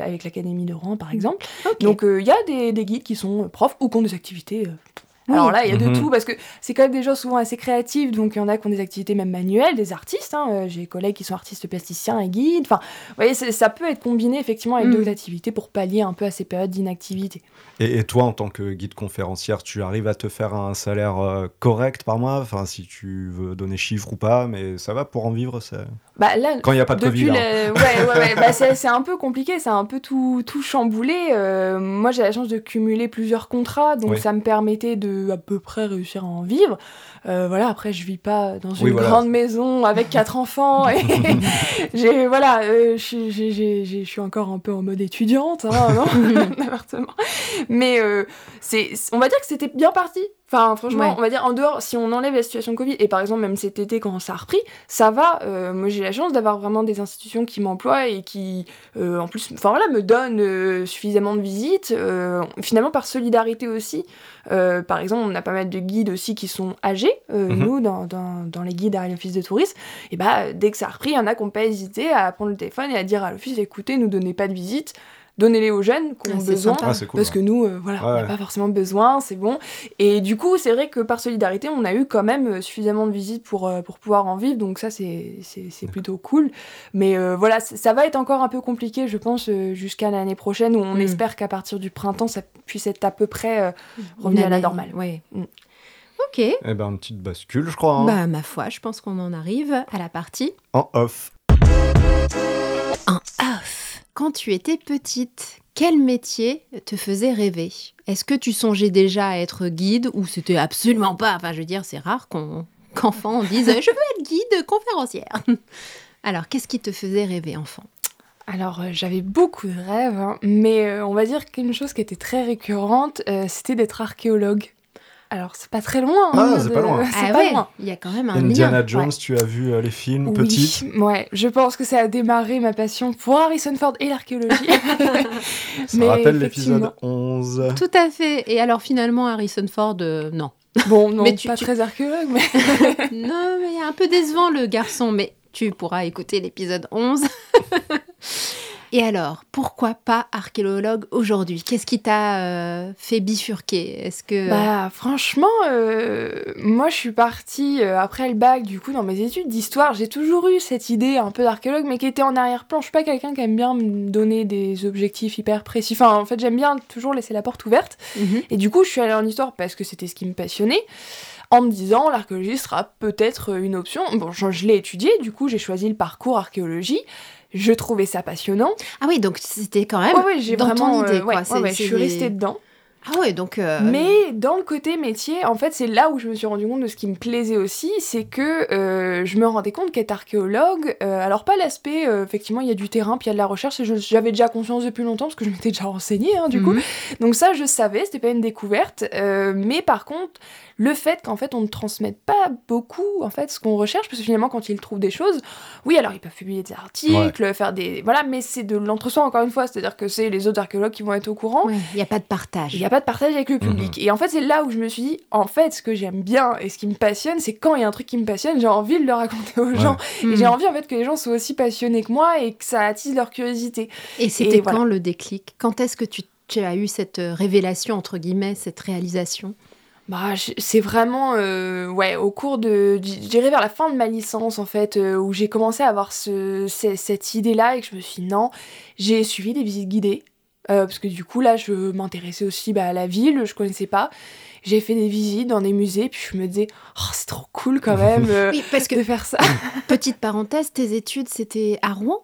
avec l'Académie de Rouen, par exemple. Donc il y a des, des, guides qui sont profs ou qui ont des activités alors là, il y a de mhm. tout, parce que c'est quand même des gens souvent assez créatifs, donc il y en a qui ont des activités même manuelles, des artistes. Hein, euh, j'ai des collègues qui sont artistes plasticiens et guides. Enfin, vous voyez, ça peut être combiné effectivement avec mm. d'autres activités pour pallier un peu à ces périodes d'inactivité. Et, toi, en tant que guide conférencière, tu arrives à te faire un salaire euh, correct par mois? Enfin, si tu veux donner chiffre ou pas, mais ça va pour en vivre ça... bah, là, Quand il n'y a pas de Covid. Hein. Ouais, ouais, ouais. [LAUGHS] bah, c'est un peu compliqué, c'est un peu tout, tout chamboulé. Euh, moi, j'ai la chance de cumuler plusieurs contrats, donc ça me permettait de à peu près réussir à en vivre. Euh, voilà, après, je vis pas dans une grande maison avec quatre enfants. Et [LAUGHS] [LAUGHS] j'ai, voilà, je suis encore un peu en mode étudiante, hein, Mais euh, c'est, on va dire que c'était bien parti. Enfin, franchement, on va dire en dehors, si on enlève la situation Covid, et par exemple, même cet été, quand ça a repris, ça va. Euh, moi, j'ai la chance d'avoir vraiment des institutions qui m'emploient et qui, euh, en plus, enfin voilà, me donnent euh, suffisamment de visites. finalement, par solidarité aussi. par exemple, on a pas mal de guides aussi qui sont âgés, mhm. nous, dans, dans, dans, les guides à l'office de tourisme. Et bah, dès que ça a repris, il y en a qui n'ont pas hésité à prendre le téléphone et à dire à l'office écoutez, nous donnez pas de visite donnez-les aux jeunes qui ont ah, besoin, ah, parce que nous, euh, voilà, on n'a pas forcément besoin, c'est bon. Et du coup, c'est vrai que par solidarité, on a eu quand même euh, suffisamment de visites pour, euh, pour pouvoir en vivre, donc ça, c'est plutôt cool. Mais voilà, ça va être encore un peu compliqué, je pense, jusqu'à l'année prochaine, où on mm. espère qu'à partir du printemps, ça puisse être à peu près revenu à la normale. Ouais. Mm. Ok. Eh ben, une petite bascule, je crois. Hein. Bah, ma foi, je pense qu'on en arrive à la partie. En off. En off. Quand tu étais petite, quel métier te faisait rêver? Est-ce que tu songeais déjà à être guide ou c'était absolument pas? Enfin, je veux dire, c'est rare qu'enfant on [LAUGHS] dise je veux être guide conférencière. [LAUGHS] Alors, qu'est-ce qui te faisait rêver enfant? Alors, j'avais beaucoup de rêves, hein, mais on va dire qu'une chose qui était très récurrente, c'était d'être archéologue. Alors, c'est pas très loin. Ah, hein, c'est pas loin. [LAUGHS] Ah pas loin. Il y a quand même un Indiana Jones, tu as vu euh, les films oui, petite Ouais, je pense que ça a démarré ma passion pour Harrison Ford et l'archéologie. [LAUGHS] ça rappelle l'épisode 11. Tout à fait. Et alors, finalement, Harrison Ford, euh, non. Bon, non, [LAUGHS] mais tu, pas très archéologue, mais... non, mais un peu décevant, le garçon, mais tu pourras écouter l'épisode 11. Et alors, pourquoi pas archéologue aujourd'hui? Qu'est-ce qui t'a euh, fait bifurquer? Est-ce que Bah franchement, euh, moi je suis partie euh, après le bac du coup dans mes études d'histoire, j'ai toujours eu cette idée un peu d'archéologue mais qui était en arrière-plan. Je suis pas quelqu'un qui aime bien me donner des objectifs hyper précis. Enfin, en fait, j'aime bien toujours laisser la porte ouverte. Mhm. Et du coup, je suis allée en histoire parce que c'était ce qui me passionnait en me disant l'archéologie sera peut-être une option. Bon, je, je l'ai étudié, du coup j'ai choisi le parcours archéologie je trouvais ça passionnant. Ah oui, donc c'était quand même ouais, j'ai dans vraiment, ton idée. Euh, quoi. je suis restée dedans. Ah ouais, donc. Euh, Mais dans le côté métier, en fait, c'est là où je me suis rendu compte de ce qui me plaisait aussi, c'est que euh, je me rendais compte qu'être archéologue, alors pas l'aspect, effectivement, il y a du terrain, puis il y a de la recherche, j'avais déjà conscience depuis longtemps parce que je m'étais déjà renseignée, hein, du coup. Mhm. Donc ça, je savais, c'était pas une découverte. mais par contre, le fait qu'en fait on ne transmette pas beaucoup en fait ce qu'on recherche parce que finalement quand ils trouvent des choses oui alors ils peuvent publier des articles faire des voilà mais c'est de l'entre-soi encore une fois. C'est-à-dire que c'est les autres archéologues qui vont être au courant. Il n'y a pas de partage. Il n'y a pas de partage avec le public. Mhm. et en fait c'est là où je me suis dit en fait ce que j'aime bien et ce qui me passionne c'est quand il y a un truc qui me passionne j'ai envie de le raconter aux gens. Et j'ai mhm. envie en fait que les gens soient aussi passionnés que moi et que ça attise leur curiosité. Et c'était quand le déclic? Quand est-ce que tu tu as eu cette euh, révélation, entre guillemets, cette réalisation? Bah, c'est vraiment euh, ouais, au cours de. J'irai vers la fin de ma licence, en fait, euh, où j'ai commencé à avoir ce, cette idée-là et que je me suis dit non, j'ai suivi des visites guidées. Euh, parce que du coup, là, je m'intéressais aussi bah, à la ville, je connaissais pas. J'ai fait des visites dans des musées, puis je me disais, oh, c'est trop cool quand même parce que, de faire ça. [LAUGHS] Petite parenthèse, tes études, c'était à Rouen?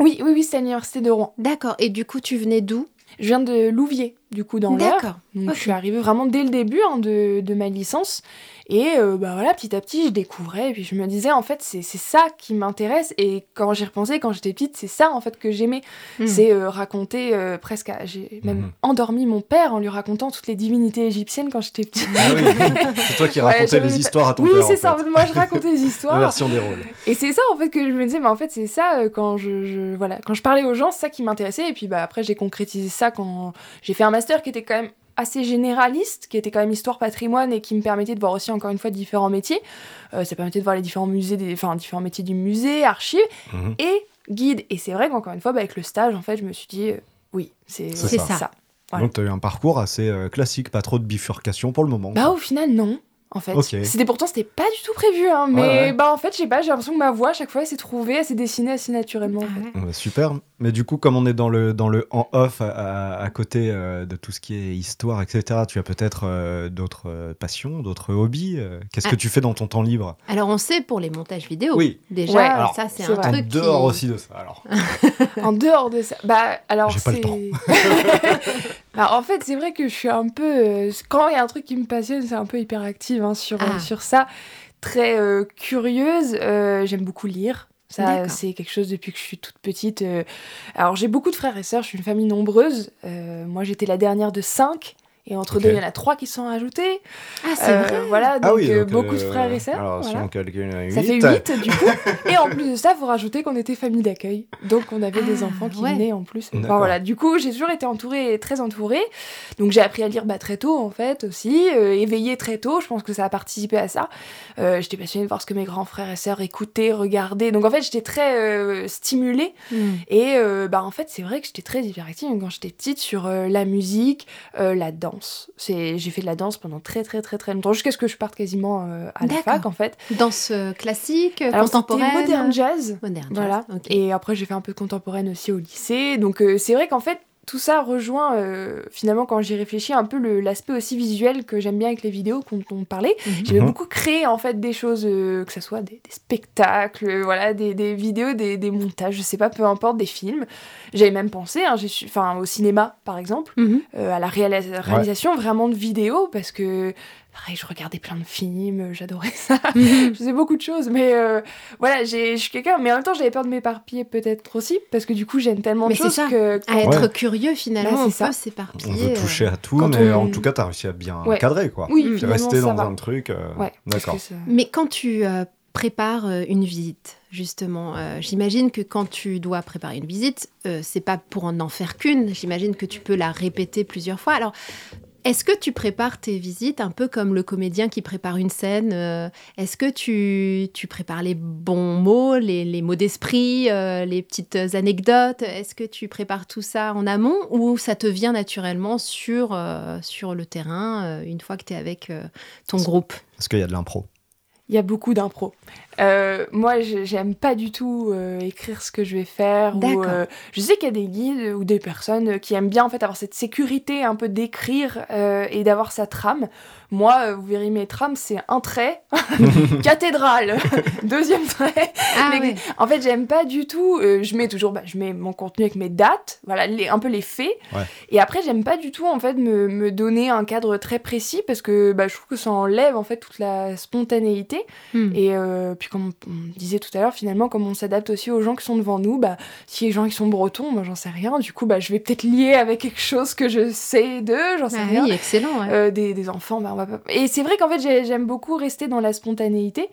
Oui, oui, oui, c'était à l'université de Rouen. D'accord, et du coup, tu venais d'où? Je viens de Louviers du coup dans l'air. Donc je suis arrivée vraiment dès le début hein, de, de, ma licence et euh, bah voilà petit à petit je découvrais et puis je me disais en fait c'est ça qui m'intéresse et quand j'y repensais quand j'étais petite c'est ça en fait que j'aimais hmm. c'est euh, raconter euh, presque j'ai même hmm. endormi mon père en lui racontant toutes les divinités égyptiennes quand j'étais petite. Ah oui. [LAUGHS] c'est toi qui racontais les histoires à ton oui, père. Oui c'est ça moi je racontais les histoires. La version des rôles. Et c'est ça en fait que je me disais mais en fait c'est ça quand je, je, voilà quand je parlais aux gens c'est ça qui m'intéressait et puis bah après j'ai concrétisé ça quand j'ai fait un qui était quand même assez généraliste, qui était quand même histoire patrimoine et qui me permettait de voir aussi encore une fois différents métiers. Euh, ça permettait de voir les différents musées, des, enfin différents métiers du musée, archives mhm. et guide. Et c'est vrai qu'encore une fois, bah, avec le stage, en fait, je me suis dit, euh, oui, c'est ça. Donc tu as eu un parcours assez euh, classique, pas trop de bifurcation pour le moment. Bah au final non en fait. C'était pourtant c'était pas du tout prévu, hein, mais bah en fait je sais pas, j'ai l'impression que ma voix à chaque fois elle s'est trouvée, elle s'est dessinée assez naturellement. super. Mais du coup comme on est dans le dans le en off à, côté euh, de tout ce qui est histoire etc, tu as peut-être euh, d'autres euh, passions, d'autres hobbies. Qu'est-ce que ah. tu fais dans ton temps libre? Alors on sait pour les montages vidéo. Oui. Déjà ça c'est un truc. En dehors aussi de ça alors. [LAUGHS] en dehors de ça, bah alors j'ai pas le temps. [LAUGHS] [LAUGHS] bah, en fait c'est vrai que je suis un peu quand il y a un truc qui me passionne c'est un peu hyperactive Hein, sur, euh, ah. sur ça. Très euh, curieuse, euh, j'aime beaucoup lire. Ça, c'est quelque chose depuis que je suis toute petite. Alors, j'ai beaucoup de frères et sœurs, je suis une famille nombreuse. moi, j'étais la dernière de cinq. Et entre deux, il y en a trois qui sont ajoutés. Ah, c'est vrai. Voilà, ah donc, beaucoup de frères et sœurs. Alors, si on calcule 8. Ça fait 8, du coup. [LAUGHS] et en plus de ça, il faut rajouter qu'on était famille d'accueil. Donc, on avait des enfants qui venaient en plus. Enfin, voilà, du coup, j'ai toujours été entourée, très entourée. Donc, j'ai appris à lire bah, très tôt, en fait, aussi. Euh, éveillée très tôt, je pense que ça a participé à ça. Euh, j'étais passionnée de voir ce que mes grands frères et sœurs écoutaient, regardaient. Donc, en fait, j'étais très euh, stimulée. Hmm. Et, bah, en fait, c'est vrai que j'étais très hyperactive quand j'étais petite sur la musique, la danse c'est, j'ai fait de la danse pendant très très très très longtemps, jusqu'à ce que je parte quasiment euh, à la fac en fait. Danse euh, classique, Alors, contemporaine moderne jazz. Moderne jazz. Voilà. Et après j'ai fait un peu de contemporaine aussi au lycée. Donc euh, c'est vrai qu'en fait tout ça rejoint euh, finalement quand j'y réfléchis un peu l'aspect aussi visuel que j'aime bien avec les vidéos dont on parlait. Mhm. J'aimais mhm. beaucoup créer en fait des choses, euh, que ce soit des, spectacles, voilà, des, des vidéos, des, des, montages, je sais pas, peu importe, des films. J'avais même pensé, hein, enfin au cinéma par exemple, mhm. euh, à la réalisation vraiment de vidéos parce que pareil, je regardais plein de films, j'adorais ça. [LAUGHS] je faisais beaucoup de choses, mais euh, voilà, je suis quelqu'un, mais en même temps, j'avais peur de m'éparpiller peut-être aussi, parce que du coup, j'aime tellement de choses que. À être curieux, finalement, bah, on peut s'éparpiller. On veut toucher à tout, mais en tout cas, tu as réussi à bien cadrer, quoi. Oui, tu resté dans un truc. Euh, d'accord. Mais quand tu euh, prépares une visite, justement. J'imagine que quand tu dois préparer une visite, c'est pas pour en faire qu'une. J'imagine que tu peux la répéter plusieurs fois. Alors, est-ce que tu prépares tes visites un peu comme le comédien qui prépare une scène euh, Est-ce que tu, tu, prépares les bons mots, les, mots d'esprit, euh, les petites anecdotes? Est-ce que tu prépares tout ça en amont ou ça te vient naturellement sur, euh, sur le terrain une fois que tu es avec ton groupe? Est-ce qu'il y a de l'impro? Il y a beaucoup d'impro. Euh, moi, j'aime pas du tout euh, écrire ce que je vais faire. Ou, euh, je sais qu'il y a des guides ou des personnes qui aiment bien en fait avoir cette sécurité un peu d'écrire et d'avoir sa trame. Moi, vous verrez mes trames, c'est un trait, [LAUGHS] [LAUGHS] cathédrale, [LAUGHS] deuxième trait. Ah en fait, j'aime pas du tout. je mets toujours, bah, je mets mon contenu avec mes dates, voilà, les, un peu les faits. Et après, j'aime pas du tout en fait me, me, donner un cadre très précis parce que bah, je trouve que ça enlève en fait toute la spontanéité. Hmm. Et puis comme on disait tout à l'heure, finalement, comme on s'adapte aussi aux gens qui sont devant nous, bah, si les gens qui sont bretons, moi j'en sais rien, du coup, bah, je vais peut-être lier avec quelque chose que je sais d'eux, j'en sais bah rien. Oui, excellent. Euh, des, des, enfants, bah, on va pas... Et c'est vrai qu'en fait, j'aime beaucoup rester dans la spontanéité.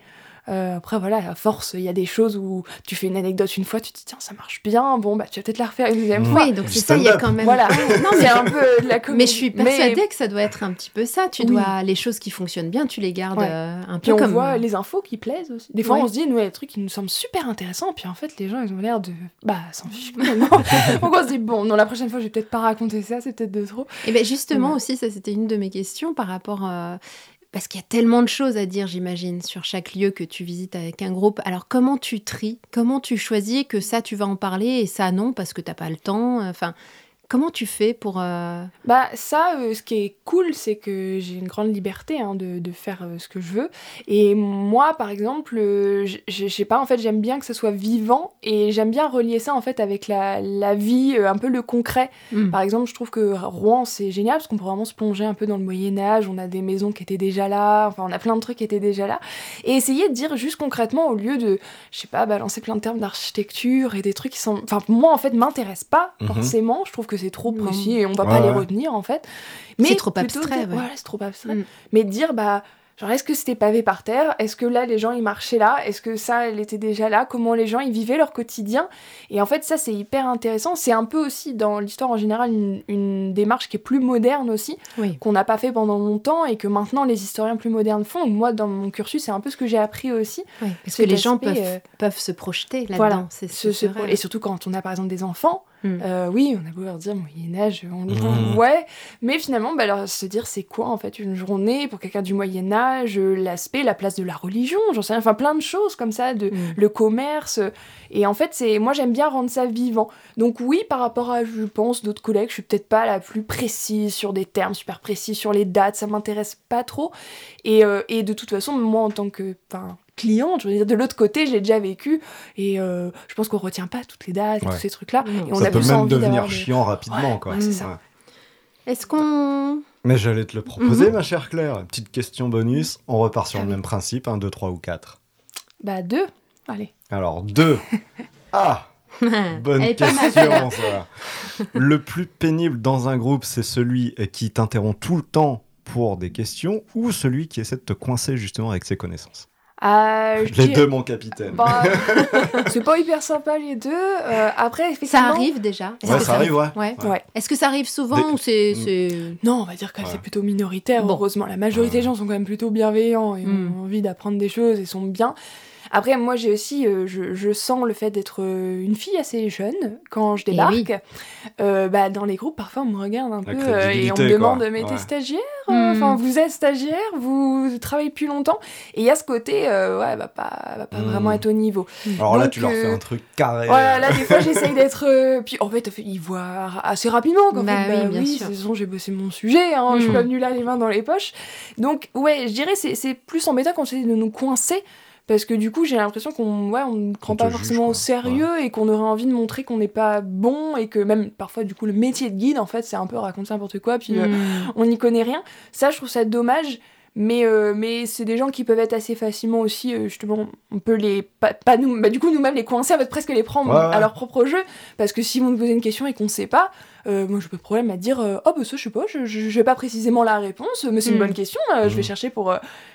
Euh, après, voilà, à force, il y a des choses où tu fais une anecdote une fois, tu te dis, tiens, ça marche bien, bon, bah, tu vas peut-être la refaire une deuxième fois. Oui, donc c'est ça, il y a quand même. Voilà, [LAUGHS] non, c'est un peu de la comédie. [LAUGHS] Mais je suis persuadée que ça doit être un petit peu ça. Tu dois, les choses qui fonctionnent bien, tu les gardes euh, un peu puis on voit les infos qui plaisent aussi. Des fois, on se dit, nous, il y a des trucs qui nous semblent super intéressants, puis en fait, les gens, ils ont l'air de. Bah, s'en fichent [LAUGHS] donc on se dit, bon, non, la prochaine fois, je vais peut-être pas raconter ça, c'est peut-être de trop. Et bien, justement, aussi, ça, c'était une de mes questions par rapport. à parce qu'il y a tellement de choses à dire, j'imagine, sur chaque lieu que tu visites avec un groupe. Alors comment tu tries? Comment tu choisis que ça, tu vas en parler et ça, non, parce que tu n'as pas le temps? Enfin, Comment tu fais pour... Euh, bah ça, euh, ce qui est cool, c'est que j'ai une grande liberté hein, de, de, faire euh, ce que je veux. Et moi, par exemple, je sais pas, en fait, j'aime bien que ça soit vivant et j'aime bien relier ça, en fait, avec la, la vie, un peu le concret. Hmm. Par exemple, je trouve que Rouen, c'est génial parce qu'on peut vraiment se plonger un peu dans le Moyen-Âge. On a des maisons qui étaient déjà là, enfin, on a plein de trucs qui étaient déjà là. Et essayer de dire juste concrètement, au lieu de, je sais pas, balancer plein de termes d'architecture et des trucs qui sont... Enfin, moi, en fait, m'intéressent pas mhm. forcément. Je trouve que c'est trop précis et on va pas les retenir en fait. Mais c'est trop abstrait. c'est trop abstrait. Mm. Mais dire bah Genre, est-ce que c'était pavé par terre? Est-ce que là, les gens, ils marchaient là? Est-ce que ça, elle était déjà là? Comment les gens, ils vivaient leur quotidien? Et en fait, ça, c'est hyper intéressant. C'est un peu aussi, dans l'histoire en général, une, démarche qui est plus moderne aussi, qu'on n'a pas fait pendant longtemps et que maintenant, les historiens plus modernes font. moi, dans mon cursus, c'est un peu ce que j'ai appris aussi. parce que les gens peuvent, euh, peuvent se projeter là-dedans. Voilà, ce, et surtout quand on a, par exemple, des enfants, Mm. Euh, oui, on a beau leur dire Moyen-Âge, on... Mm. ouais, mais finalement, bah, se dire c'est quoi en fait une journée pour quelqu'un du Moyen-Âge, l'aspect, la place de la religion, j'en sais rien, enfin plein de choses comme ça, de, mm. le commerce. Et en fait, c'est moi j'aime bien rendre ça vivant. Donc, oui, par rapport à, je pense, d'autres collègues, je suis peut-être pas la plus précise sur des termes super précis, sur les dates, ça m'intéresse pas trop. Et, euh, et de toute façon, moi en tant que cliente. Je veux dire, de l'autre côté, j'ai déjà vécu et euh, je pense qu'on retient pas toutes les dates et tous ces trucs-là. Et on ça a peut même devenir chiant rapidement, quoi. c'est ça. Est-ce qu'on. Mais j'allais te le proposer, mhm. ma chère Claire. Petite question bonus. On repart sur le même principe, 1, 2, 3 ou 4 Bah, 2. Allez. Alors, 2. [LAUGHS] ah Bonne question, ça. Le plus pénible dans un groupe, c'est celui qui t'interrompt tout le temps pour des questions ou celui qui essaie de te coincer justement avec ses connaissances euh, les deux, mon capitaine. Bah, [LAUGHS] c'est pas hyper sympa les deux. Euh, après, effectivement... Ça arrive déjà. Ouais, ça, arrive, ouais. ouais. Est-ce que ça arrive souvent ou c'est, Non, on va dire que c'est plutôt minoritaire, heureusement. La majorité des gens sont quand même plutôt bienveillants et ont envie d'apprendre des choses et sont bien. Après, moi, j'ai aussi, euh, je, je, sens le fait d'être euh, une fille assez jeune quand je eh débarque. Euh, bah, dans les groupes, parfois, on me regarde un peu et on me demande Mais t'es stagiaire hmm. Enfin, vous êtes stagiaire Vous travaillez plus longtemps Et il y a ce côté, ouais, va pas, va pas vraiment hmm. être au niveau. Alors là, tu leur fais un truc carré. Voilà, là, des fois, j'essaye d'être. Puis en fait, ils voient assez rapidement qu'en bah, fait, bah, oui, bien sûr. j'ai bossé mon sujet, hein, je suis pas hmm. venue là les mains dans les poches. Donc, ouais, je dirais c'est plus embêtant quand essaie de nous coincer parce que du coup j'ai l'impression qu'on ouais, on ne prend pas forcément au sérieux et qu'on aurait envie de montrer qu'on n'est pas bon et que même parfois du coup le métier de guide en fait c'est un peu raconter n'importe quoi puis euh, hmm. on n'y connaît rien ça je trouve ça dommage Mais, euh, mais c'est des gens qui peuvent être assez facilement aussi, euh, justement, on peut les. Pas, pas nous, bah, du coup, nous-mêmes les coincer, en fait, presque les prendre à leur propre jeu. Parce que si vous nous posez une question et qu'on ne sait pas, euh, moi, j'ai pas de problème à dire euh, Oh, bah ça, je sais pas, je, je, vais pas précisément la réponse, mais c'est une mm. bonne question, euh, je vais mm. chercher pour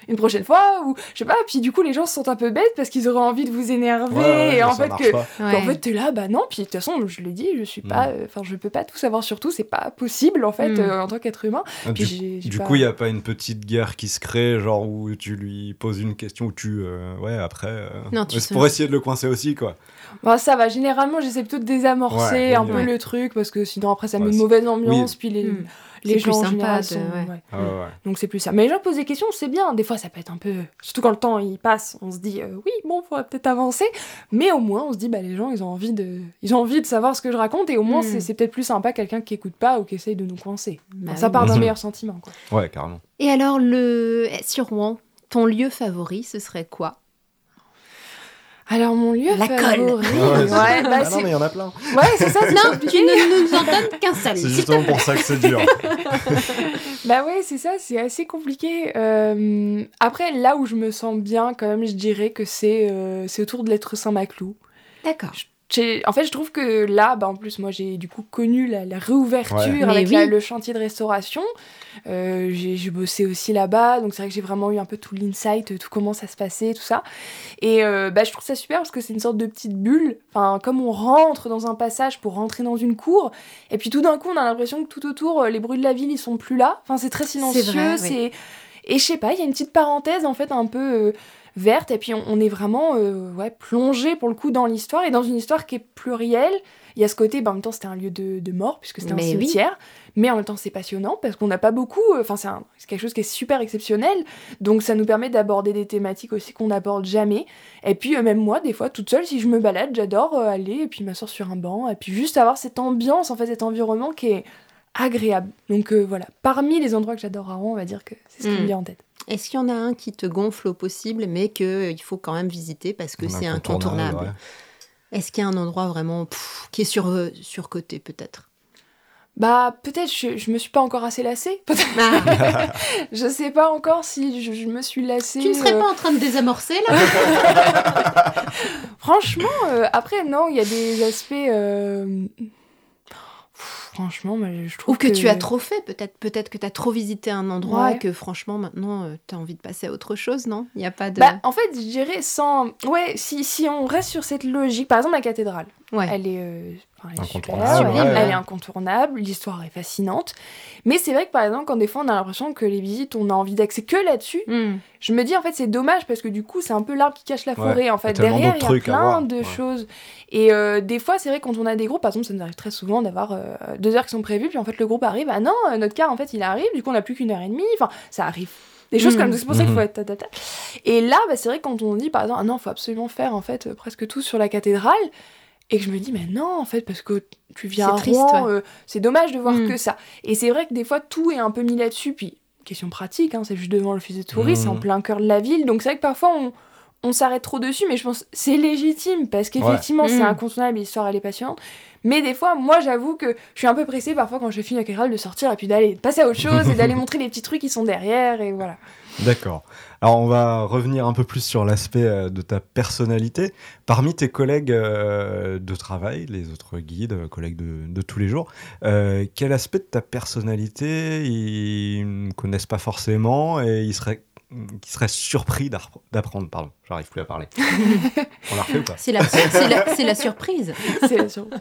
une prochaine fois, ou je sais pas. Puis du coup, les gens se sentent un peu bêtes parce qu'ils auraient envie de vous énerver, et en fait, que, en fait, t'es là, bah non, puis de toute façon, je l'ai dit, je suis pas, mm. enfin, je peux pas tout savoir sur tout, c'est pas possible, en fait, en tant qu'être humain. Ah, du, du coup, il y a pas une petite guerre qui se crée, genre où tu lui poses une question, où tu. ouais, après. non, tu pour essayer de le coincer aussi, quoi. Bah, ça va, généralement, j'essaie plutôt de désamorcer un peu le truc, parce que sinon, après, ça met une mauvaise ambiance, puis les, hmm. les gens en général sont... Ah Donc c'est plus ça. Mais les gens posent des questions, c'est bien. Des fois, ça peut être un peu... Surtout quand le temps, il passe, on se dit, euh, oui, bon, il faudrait peut-être avancer. Mais au moins, on se dit, bah, les gens, ils ont envie de, ils ont envie de savoir ce que je raconte, et au moins, c'est hmm. peut-être plus sympa quelqu'un qui écoute pas ou qui essaye de nous coincer. Bah ça part d'un meilleur sentiment, quoi. Ouais, carrément. Et alors, le... sur Rouen, ton lieu favori, ce serait quoi? Alors mon lieu la favori. Colle. Ouais, ouais bah, ah non mais il y en a plein. Ouais c'est ça. non tu ne nous en donnes qu'un seul. C'est justement pour ça que c'est dur. [LAUGHS] bah ouais c'est ça c'est assez compliqué. Euh, après là où je me sens bien quand même je dirais que c'est euh, c'est autour de l'être Saint-Maclou. D'accord en fait, je trouve que là, bah, en plus, moi, j'ai du coup connu la, réouverture avec le chantier de restauration. Euh, j'ai bossé aussi là-bas, donc c'est vrai que j'ai vraiment eu un peu tout l'insight, tout comment ça se passait, tout ça. Et euh, bah, je trouve ça super parce que c'est une sorte de petite bulle. Enfin, comme on rentre dans un passage pour rentrer dans une cour, et puis tout d'un coup, on a l'impression que tout autour, euh, les bruits de la ville, ils sont plus là. Enfin, c'est très silencieux. C'est Et je sais pas, il y a une petite parenthèse, en fait, un peu verte, et puis on, est vraiment euh, ouais, plongé pour le coup dans l'histoire, et dans une histoire qui est plurielle. Il y a ce côté, bah, en même temps c'était un lieu de, mort, puisque c'était un cimetière, mais en même temps c'est passionnant, parce qu'on n'a pas beaucoup, euh, enfin c'est quelque chose qui est super exceptionnel, donc ça nous permet d'aborder des thématiques aussi qu'on n'aborde jamais. Et puis euh, même moi, des fois, toute seule, si je me balade, j'adore aller, et puis m'asseoir sur un banc, et puis juste avoir cette ambiance, en fait, cet environnement qui est agréable. Donc voilà, parmi les endroits que j'adore à Rouen, on va dire que c'est ce qui me hmm. vient en tête. Est-ce qu'il y en a un qui te gonfle au possible, mais qu'il euh, faut quand même visiter parce que c'est incontournable Est-ce qu'il y a un endroit vraiment qui est sur, euh, surcoté peut-être? Bah peut-être je, je me suis pas encore assez lassée. [LAUGHS] [LAUGHS] Je sais pas encore si je, me suis lassée. Tu ne serais pas euh. en train de désamorcer là? [LAUGHS] Franchement, après non, il y a des aspects franchement, je trouve Ou que, tu as trop fait, peut-être peut-être que tu as trop visité un endroit et que franchement, maintenant, euh, tu as envie de passer à autre chose, non? Il n'y a pas de... Bah, en fait, je dirais sans... Ouais, si, si on reste sur cette logique, par exemple, la cathédrale, ouais. elle est... Euh, elle est incontournable, elle est incontournable, l'histoire est fascinante. Mais c'est vrai que par exemple, quand des fois on a l'impression que les visites, on a envie d'accès que là-dessus, hmm. je me dis en fait c'est dommage parce que du coup c'est un peu l'arbre qui cache la forêt. en fait, derrière il y a plein de choses. Et euh, des fois c'est vrai quand on a des groupes, par exemple ça nous arrive très souvent d'avoir euh, deux heures qui sont prévues, puis en fait le groupe arrive, ah non, euh, notre car en fait il arrive, du coup on n'a plus qu'une heure et demie, enfin ça arrive des choses comme ça, c'est pour ça qu'il faut hmm. être Et là, bah, c'est vrai quand on dit par exemple, ah non, faut absolument faire en fait presque tout sur la cathédrale, et que je me dis, mais non, en fait, parce que tu viens à Rouen, euh, c'est dommage de voir mm. que ça. Et c'est vrai que des fois, tout est un peu mis là-dessus. Puis, question pratique, hein, c'est juste devant l'office de tourisme, c'est en mm. plein cœur de la ville. Donc, c'est vrai que parfois, on, on s'arrête trop dessus, mais je pense c'est légitime, parce qu'effectivement, c'est mm. incontournable, l'histoire, elle est passionnante. Mais des fois, moi, j'avoue que je suis un peu pressée parfois quand je finis la cathédrale de sortir et puis d'aller passer à autre chose et d'aller [LAUGHS] montrer les petits trucs qui sont derrière, et voilà. D'accord. Alors on va revenir un peu plus sur l'aspect euh, de ta personnalité. Parmi tes collègues euh, de travail, les autres guides, euh, collègues de, tous les jours, quel aspect de ta personnalité ils ne connaissent pas forcément et ils seraient qui serait surpris d'apprendre. Pardon, j'arrive plus à parler. [LAUGHS] On l'a refait ou pas? C'est la, la, surprise. [LAUGHS] C'est la surprise.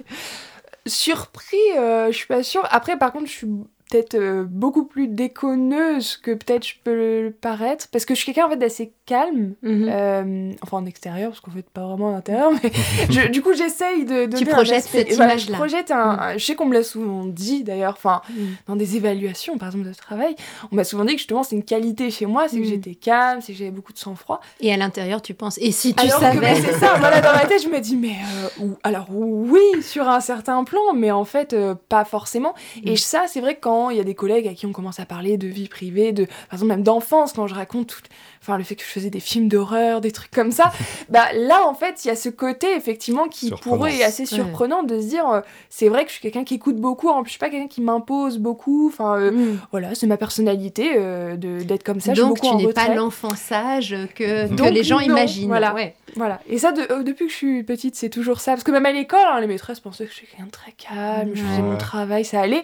Surpris, je suis pas sûre. Après, par contre, je suis peut-être euh, beaucoup plus déconneuse que peut-être je peux le paraître parce que je suis quelqu'un en fait d'assez calme mhm. euh, enfin en extérieur parce qu'en fait pas vraiment en intérieur mais [LAUGHS] du coup j'essaye de, tu projettes cette image là je projette un, mhm. je sais qu'on me l'a souvent dit d'ailleurs enfin mhm. dans des évaluations par exemple de travail on m'a souvent dit que justement c'est une qualité chez moi c'est que j'étais calme c'est que j'avais beaucoup de sang-froid et à l'intérieur tu penses et si tu savais c'est ça voilà dans ma tête je me dis mais euh, alors oui sur un certain plan mais en fait pas forcément et ça c'est vrai que quand il y a des collègues à qui on commence à parler de vie privée, de, par exemple même d'enfance, quand je raconte tout, enfin le fait que je faisais des films d'horreur, des trucs comme ça. [LAUGHS] bah là, en fait, il y a ce côté effectivement qui pourrait être assez surprenant de se dire, euh, c'est vrai que je suis quelqu'un qui écoute beaucoup. En plus, je suis pas quelqu'un qui m'impose beaucoup. Enfin, euh, mm. voilà, c'est ma personnalité euh, d'être comme ça. Donc, tu n'es pas l'enfant sage que, que les gens imaginent. Voilà. Voilà. Et ça, depuis que je suis petite, c'est toujours ça. Parce que même à l'école, hein, les maîtresses pensaient que je suis quelqu'un de très calme, je faisais mon travail, ça allait.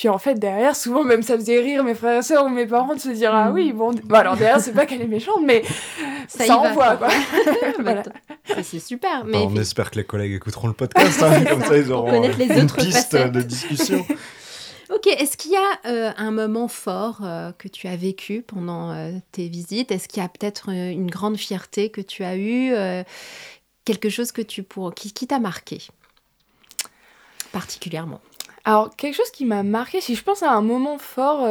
Puis en fait, derrière, souvent, même ça faisait rire mes frères et sœurs ou mes parents de se dire Ah oui, bon. alors derrière, c'est pas qu'elle est méchante, mais [LAUGHS] ça, ça envoie, quoi. [LAUGHS] voilà. [LAUGHS] C'est super. Mais on espère que les collègues écouteront le podcast, hein, comme ça, ils auront les une piste de discussion. Ok, est-ce qu'il y a euh, un moment fort euh, que tu as vécu pendant euh, tes visites? Est-ce qu'il y a peut-être une grande fierté que tu as eue Quelque chose que tu pour... qui, qui t'a marqué particulièrement? Alors, quelque chose qui m'a marqué, si je pense à un moment fort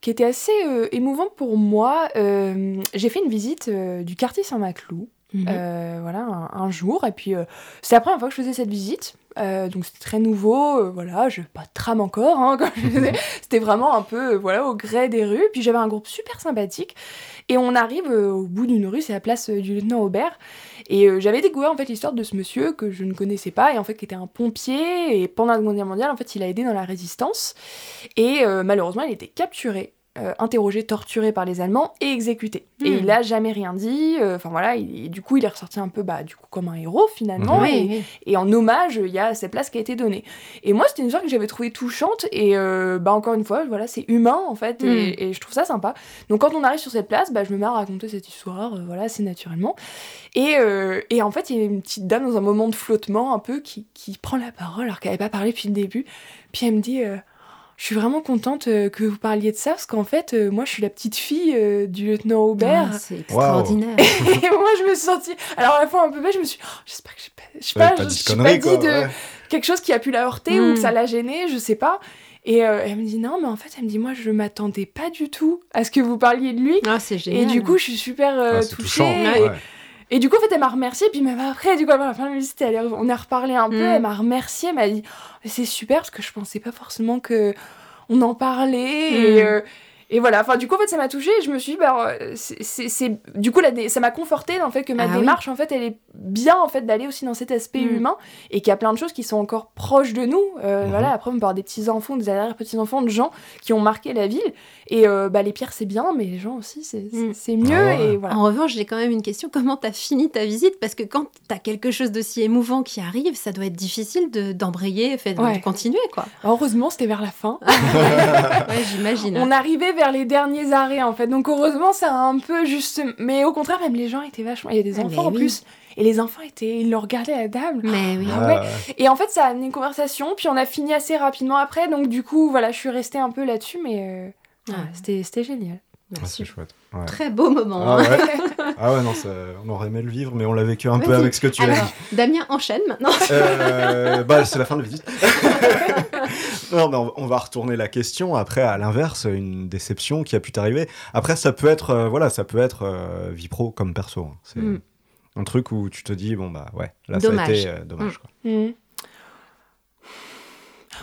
qui était assez émouvant pour moi, j'ai fait une visite du quartier Saint-Maclou. Mhm. voilà, un, jour. Et puis, c'est la première fois que je faisais cette visite. Euh, donc c'était très nouveau, euh, voilà, je pas de trame encore, hein, [LAUGHS] [LAUGHS] c'était vraiment un peu euh, voilà au gré des rues. Puis j'avais un groupe super sympathique et on arrive au bout d'une rue, c'est la place du lieutenant Aubert. Et j'avais découvert en fait l'histoire de ce monsieur que je ne connaissais pas et en fait qui était un pompier et pendant la Seconde Guerre mondiale en fait il a aidé dans la résistance et malheureusement il a été capturé euh, interrogé, torturé par les Allemands et exécuté. Et hmm. il a jamais rien dit. Euh, enfin voilà, du coup, il est ressorti un peu bah, du coup, comme un héros finalement. et, en hommage, il y a cette place qui a été donnée. Et moi, c'était une histoire que j'avais trouvée touchante. Et euh, bah, encore une fois, voilà, c'est humain en fait. Hmm. Et, je trouve ça sympa. Donc quand on arrive sur cette place, bah, je me mets à raconter cette histoire, voilà, assez naturellement. Et, et, en fait, il y a une petite dame dans un moment de flottement un peu qui, qui prend la parole alors qu'elle n'avait pas parlé depuis le début. Puis elle me dit je suis vraiment contente euh, que vous parliez de ça, parce qu'en fait, euh, moi, je suis la petite fille euh, du lieutenant Aubert. Ah, c'est extraordinaire. [LAUGHS] et moi, je me suis sentie... Alors, à la fois un peu bête, je me suis oh, j'espère que je pas... Je sais pas, pas, je, pas dit de quelque chose qui a pu la heurter ou que ça hmm. l'a gênée, je sais pas. Et elle me dit non, mais en fait, elle me dit moi, je m'attendais pas du tout à ce que vous parliez de lui. Ah, c'est génial. Et du coup, je suis super ah, touchée. Et, du coup, en fait, elle m'a remercié. Puis même après, du coup, à la fin de la visite, on a reparlé un peu. Hmm. Elle m'a remercié. Elle m'a dit c'est super parce que je pensais pas forcément que on en parlait et, hmm. euh, et voilà, enfin du coup en fait ça m'a touchée et je me suis dit bah euh, c'est du coup ça m'a conforté dans le fait que ma ah démarche en fait elle est bien en fait d'aller aussi dans cet aspect mm. humain et qu'il y a plein de choses qui sont encore proches de nous. Euh, mhm. Voilà, après on peut avoir des petits enfants, des arrière petits enfants, de gens qui ont marqué la ville et euh, bah les pierres c'est bien mais les gens aussi c'est mm. mieux ah et voilà. En revanche j'ai quand même une question comment t'as fini ta visite? Parce que quand t'as quelque chose d'aussi émouvant qui arrive ça doit être difficile d'embrayer, de, de continuer quoi. Heureusement c'était vers la fin. [LAUGHS] ouais j'imagine. On arrivait vers les derniers arrêts en fait. Donc heureusement, ça a un peu juste. Mais au contraire, même les gens étaient vachement. Il y a des ah, enfants en plus. Et les enfants étaient, ils le regardaient à la table. Mais oui. Ah et en fait, ça a amené une conversation. Puis on a fini assez rapidement après. Donc du coup, voilà, je suis restée un peu là-dessus, mais euh, ah. c'était génial. Ah, c'est chouette. Très beau moment. Ah ouais, [LAUGHS] ah ouais non, on aurait aimé le vivre, mais on l'a vécu un peu avec ce que tu as dit. Damien enchaîne maintenant. Euh, bah, c'est la fin de la visite. [LAUGHS] non, mais on, va retourner la question. Après, à l'inverse, une déception qui a pu t'arriver. Après, ça peut être, euh, voilà, ça peut être euh, vie pro comme perso. Hein. C'est mm. un truc où tu te dis, bon, bah ouais, là, dommage. ça a été dommage. Mm. Quoi. Mm.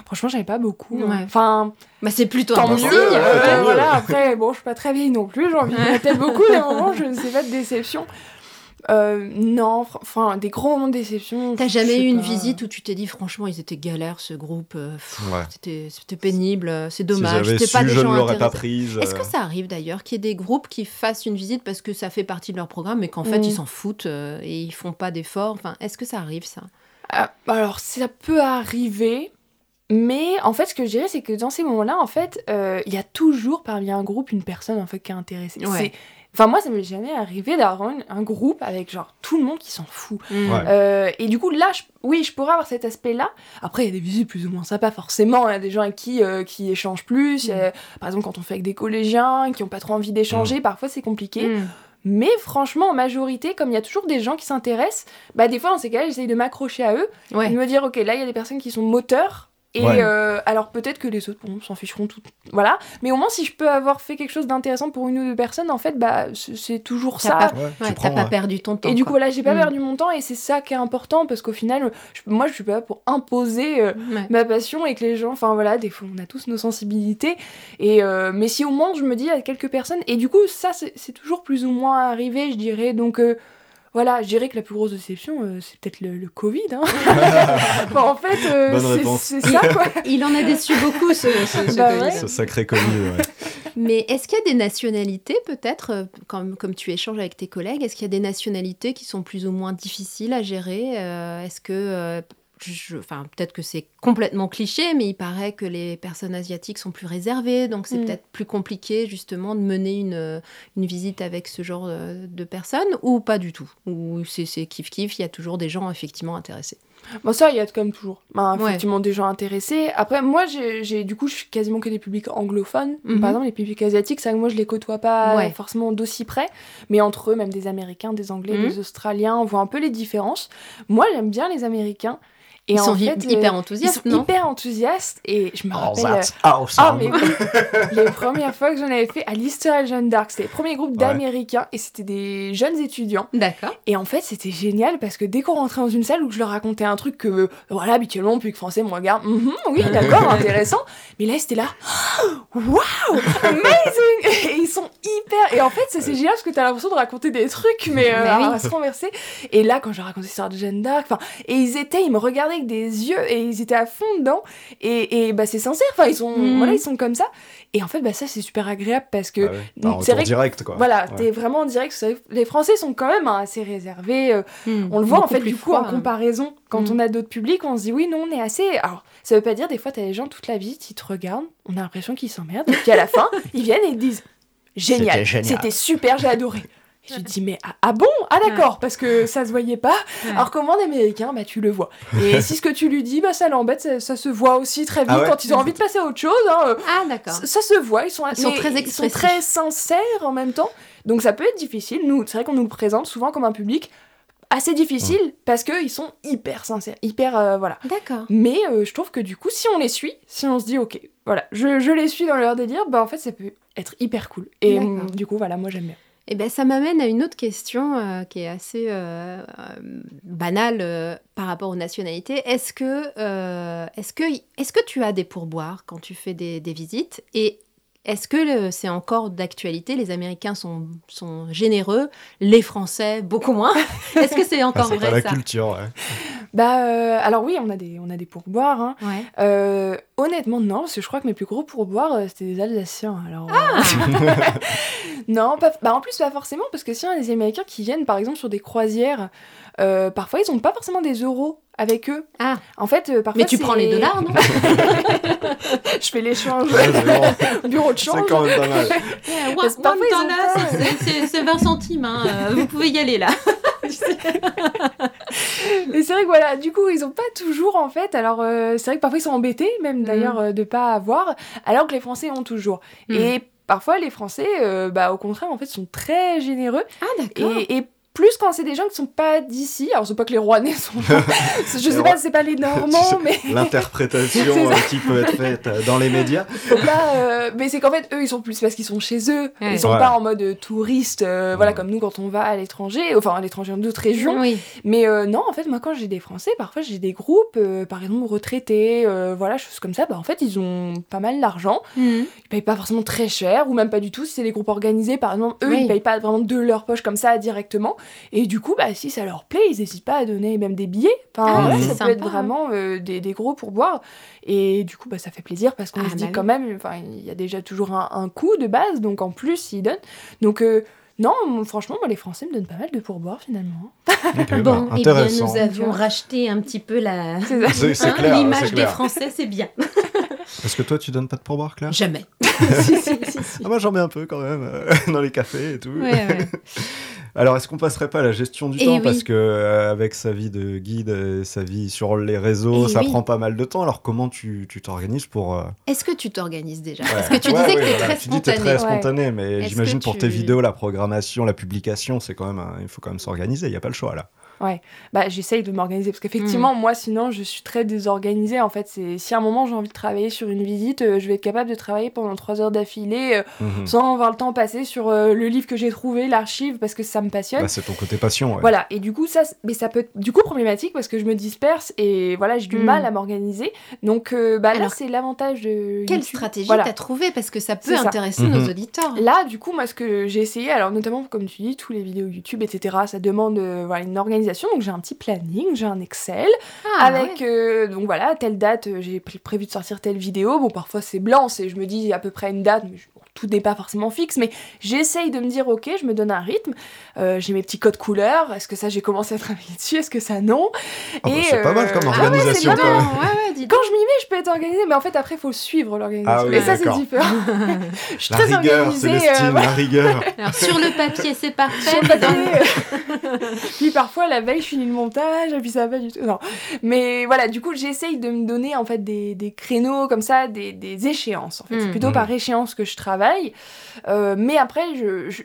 Franchement, j'avais pas beaucoup. Hein. Enfin, bah, c'est plutôt tant mieux. voilà. Après, bon, je suis pas très vieille non plus. J'ai envie de peut-être beaucoup des moments, je ne sais pas de [LAUGHS] déception. Euh, non, enfin, des gros moments de déception. T'as jamais eu une visite où tu t'es dit, franchement, ils étaient galères, ce groupe, euh, c'était pénible, c'est dommage. Si pas des je gens ne l'aurais pas prise. Est-ce que ça arrive d'ailleurs qu'il y ait des groupes qui fassent une visite parce que ça fait partie de leur programme, mais qu'en fait, mm. ils s'en foutent euh, et ils font pas d'efforts? Enfin, Est-ce que ça arrive, ça? Alors, ça peut arriver. Mais en fait, ce que je dirais, c'est que dans ces moments-là, en fait, euh, il y a toujours parmi un groupe une personne en fait qui est intéressée. Enfin, moi, ça m'est jamais arrivé d'avoir un, groupe avec genre tout le monde qui s'en fout. Mm. Euh, et du coup, là, oui, je pourrais avoir cet aspect-là. Après, il y a des visites plus ou moins sympas, forcément. Il y a des gens avec qui, euh, qui échangent plus. Mm. par exemple, quand on fait avec des collégiens qui n'ont pas trop envie d'échanger, mm. parfois c'est compliqué. Mais franchement, en majorité, comme il y a toujours des gens qui s'intéressent, bah des fois, dans ces cas-là, j'essaye de m'accrocher à eux et de me dire, ok, là, il y a des personnes qui sont moteurs Et euh, alors peut-être que les autres bon, s'en ficheront tout, voilà. Mais au moins si je peux avoir fait quelque chose d'intéressant pour une ou deux personnes, en fait, bah c'est toujours ça. Pas, t'as pas perdu ton temps. Et du coup voilà, j'ai pas mm. perdu mon temps et c'est ça qui est important parce qu'au final, moi je suis pas là pour imposer euh, ma passion et que les gens, enfin voilà, des fois on a tous nos sensibilités. Et euh, mais si au moins je me dis à quelques personnes et du coup ça c'est toujours plus ou moins arrivé, je dirais. Donc voilà, je dirais que la plus grosse déception, euh, c'est peut-être le, Covid. Hein. [LAUGHS] en fait, euh, c'est ça, quoi. [LAUGHS] Il en a déçu beaucoup, ce, ce, bah sacré Covid, [LAUGHS] Mais est-ce qu'il y a des nationalités, peut-être, euh, comme, comme tu échanges avec tes collègues, est-ce qu'il y a des nationalités qui sont plus ou moins difficiles à gérer Est-ce que enfin, peut-être que c'est complètement cliché, mais il paraît que les personnes asiatiques sont plus réservées, donc c'est mm. peut-être plus compliqué justement de mener une, une visite avec ce genre de, personnes, ou pas du tout, ou c'est kiff-kiff, il y a toujours des gens effectivement intéressés. Bon, ça, il y a comme toujours. Ben, effectivement, des gens intéressés. Après, moi, j'ai du coup, je suis quasiment que des publics anglophones. Par mhm. exemple, les publics asiatiques, ça, moi, je les côtoie pas forcément d'aussi près. Mais entre eux, même des Américains, des Anglais, mhm. des Australiens, on voit un peu les différences. Moi, j'aime bien les Américains ils sont hyper enthousiastes, ils sont hyper enthousiastes et je me oh, rappelle. Oh, ah, mais [LAUGHS] les premières fois que j'en avais fait à l'Easter Jeanne d'Arc, c'était le premier groupe d'Américains et c'était des jeunes étudiants. D'accord. Et en fait, c'était génial parce que dès qu'on rentrait dans une salle où je leur racontais un truc que, voilà, habituellement, public français me regarde, mm-hmm, oui, [LAUGHS] d'accord, intéressant. Mais là, c'était là, [GASPS] waouh, amazing [LAUGHS] Et ils sont hyper. Et en fait, c'est génial parce que t'as l'impression de raconter des trucs, mais euh, à se renverser. Et là, quand je racontais ça de Jeanne d'Arc, enfin, et ils étaient, ils me regardaient avec des yeux et ils étaient à fond dedans. Et, et bah c'est sincère enfin ils sont mhm. voilà ils sont comme ça. Et en fait bah ça c'est super agréable parce que ah c'est vrai direct quoi. voilà t'es vraiment en direct les français sont quand même hein, assez réservés euh, hmm. on le voit en fait du coup en comparaison quand hmm. on a d'autres publics on se dit oui non on est assez alors ça veut pas dire des fois t'as des gens toute la visite ils te regardent on a l'impression qu'ils s'emmerdent et puis à la [LAUGHS] fin ils viennent et ils disent génial. c'était super j'ai adoré je dis, mais ah, ah bon? Ah d'accord, parce que ça se voyait pas. Alors comment américain, bah tu le vois. Et [LAUGHS] si ce que tu lui dis, bah ça l'embête, ça, se voit aussi très vite ah quand ils ont envie de passer à autre chose. Hein, ah d'accord. Ça, se voit, ils sont, ils sont très expressifs. Ils sont très sincères en même temps. Donc ça peut être difficile. Nous, c'est vrai qu'on nous le présente souvent comme un public assez difficile parce qu'ils sont hyper sincères, hyper euh, voilà. D'accord. Mais euh, je trouve que du coup, si on les suit, si on se dit ok, voilà, je, je les suis dans leur délire, bah en fait ça peut être hyper cool. Et du coup voilà, moi j'aime bien. Eh ben, ça m'amène à une autre question euh, qui est assez euh, euh, banale par rapport aux nationalités. Est-ce que, est-ce que, est-ce que tu as des pourboires quand tu fais des, des visites? Et est-ce que c'est encore d'actualité? Les Américains sont, sont généreux, les Français beaucoup moins. [LAUGHS] Est-ce que c'est encore ah, vrai pas la culture, ouais. Bah euh, alors oui, on a des on a des pourboires. Hein. Euh, honnêtement non, parce que je crois que mes plus gros pourboires euh, c'était des Alsaciens. Alors ah [LAUGHS] non, pas, bah en plus pas forcément parce que si on a des Américains qui viennent par exemple sur des croisières, parfois ils ont pas forcément des euros avec eux. Ah. En fait, parfois. Mais tu prends les dollars, non? [LAUGHS] Je fais l'échange. [LAUGHS] Bureau de change. C'est quand même pas mal. c'est 20 centimes. Hein. Vous pouvez y aller là. [LAUGHS] Mais c'est vrai que voilà, du coup, ils ont pas toujours en fait. Alors, euh, c'est vrai que parfois ils sont embêtés, même d'ailleurs, mm. euh, de pas avoir, alors que les Français ont toujours. Mm. Et parfois, les Français, euh, bah, au contraire, en fait, sont très généreux. Ah, d'accord. et plus quand c'est des gens qui sont pas d'ici. Alors, c'est pas que les Rouennais sont. [LAUGHS] je sais pas, c'est pas les [LAUGHS] Normands, mais. L'interprétation [LAUGHS] euh, qui peut être faite euh, dans les médias. euh, mais c'est qu'en fait, eux, ils sont plus parce qu'ils sont chez eux. Ils sont pas en mode touriste, euh, voilà, comme nous quand on va à l'étranger, enfin à l'étranger dans d'autres régions. Mais non, en fait, moi, quand j'ai des Français, parfois j'ai des groupes, par exemple retraités, voilà, choses comme ça. Bah, en fait, ils ont pas mal d'argent. Mhm. Ils payent pas forcément très cher, ou même pas du tout. Si c'est des groupes organisés, par exemple, eux, ils payent pas vraiment de leur poche comme ça directement. Et du coup, bah, si ça leur plaît, ils n'hésitent pas à donner même des billets. Enfin, ah, ça peut être vraiment euh, des, des, gros pourboires. Et du coup, bah, ça fait plaisir parce qu'on ah, se dit bah quand même, il y a déjà toujours un, un, coût de base, donc en plus, ils donnent. Donc, euh, non, franchement, moi, les Français me donnent pas mal de pourboires finalement. [LAUGHS] bon, et eh bien, nous avions racheté un petit peu la [LAUGHS] hein, l'image des Français, c'est bien. [LAUGHS] Est-ce que toi, tu donnes pas de pourboire, Claire? Jamais. ah, moi, j'en mets un peu quand même, euh, dans les cafés et tout. Alors, est-ce qu'on passerait pas à la gestion du eh temps Parce que euh, avec sa vie de guide, sa vie sur les réseaux, eh ça prend pas mal de temps. Alors, comment tu t'organises pour. Euh, est-ce que tu t'organises déjà Parce que tu disais que tu es très spontané. Tu dis très spontané, mais j'imagine pour tes vidéos, la programmation, la publication, c'est quand même. Il faut quand même s'organiser, il n'y a pas le choix là. Ouais, bah j'essaye de m'organiser parce qu'effectivement, moi sinon je suis très désorganisée. En fait, c'est si à un moment j'ai envie de travailler sur une visite, euh, je vais être capable de travailler pendant trois heures d'affilée euh, mhm. sans avoir le temps passé sur euh, le livre que j'ai trouvé, l'archive, parce que ça me passionne. Bah, c'est ton côté passion. Ouais. Voilà, et du coup, ça, mais ça peut être du coup problématique parce que je me disperse et voilà, j'ai du mhm. mal à m'organiser. Donc bah, là, c'est l'avantage de. Quelle stratégie voilà. t'as trouvé Parce que ça peut intéresser nos mhm. auditeurs. Là, du coup, moi, ce que j'ai essayé, alors notamment comme tu dis, tous les vidéos YouTube, etc., ça demande voilà, une organisation. Donc j'ai un petit planning, j'ai un Excel ah, avec donc voilà, telle date, j'ai prévu de sortir telle vidéo. Bon, parfois c'est blanc, c'est je me dis à peu près une date, mais tout n'est pas forcément fixe, mais j'essaye de me dire, ok, je me donne un rythme, euh, j'ai mes petits codes couleurs, est-ce que ça j'ai commencé à travailler dessus, est-ce que ça non? Ah bah, C'est pas mal comme euh, organisation. quand, quand je m'y mets, je peux être organisée, mais en fait après, il faut suivre l'organisation. Ah et ça, c'est différent. [LAUGHS] je suis la très rigueur, organisée. Euh, la rigueur. [LAUGHS] Alors, sur le papier, c'est parfait. [LAUGHS] puis parfois, la veille, je finis le montage, et puis ça va pas du tout. Non. Mais voilà, du coup, j'essaye de me donner en fait des, des créneaux comme ça, des, des échéances. En fait. C'est hmm. plutôt hmm. par échéance que je travaille euh, mais après,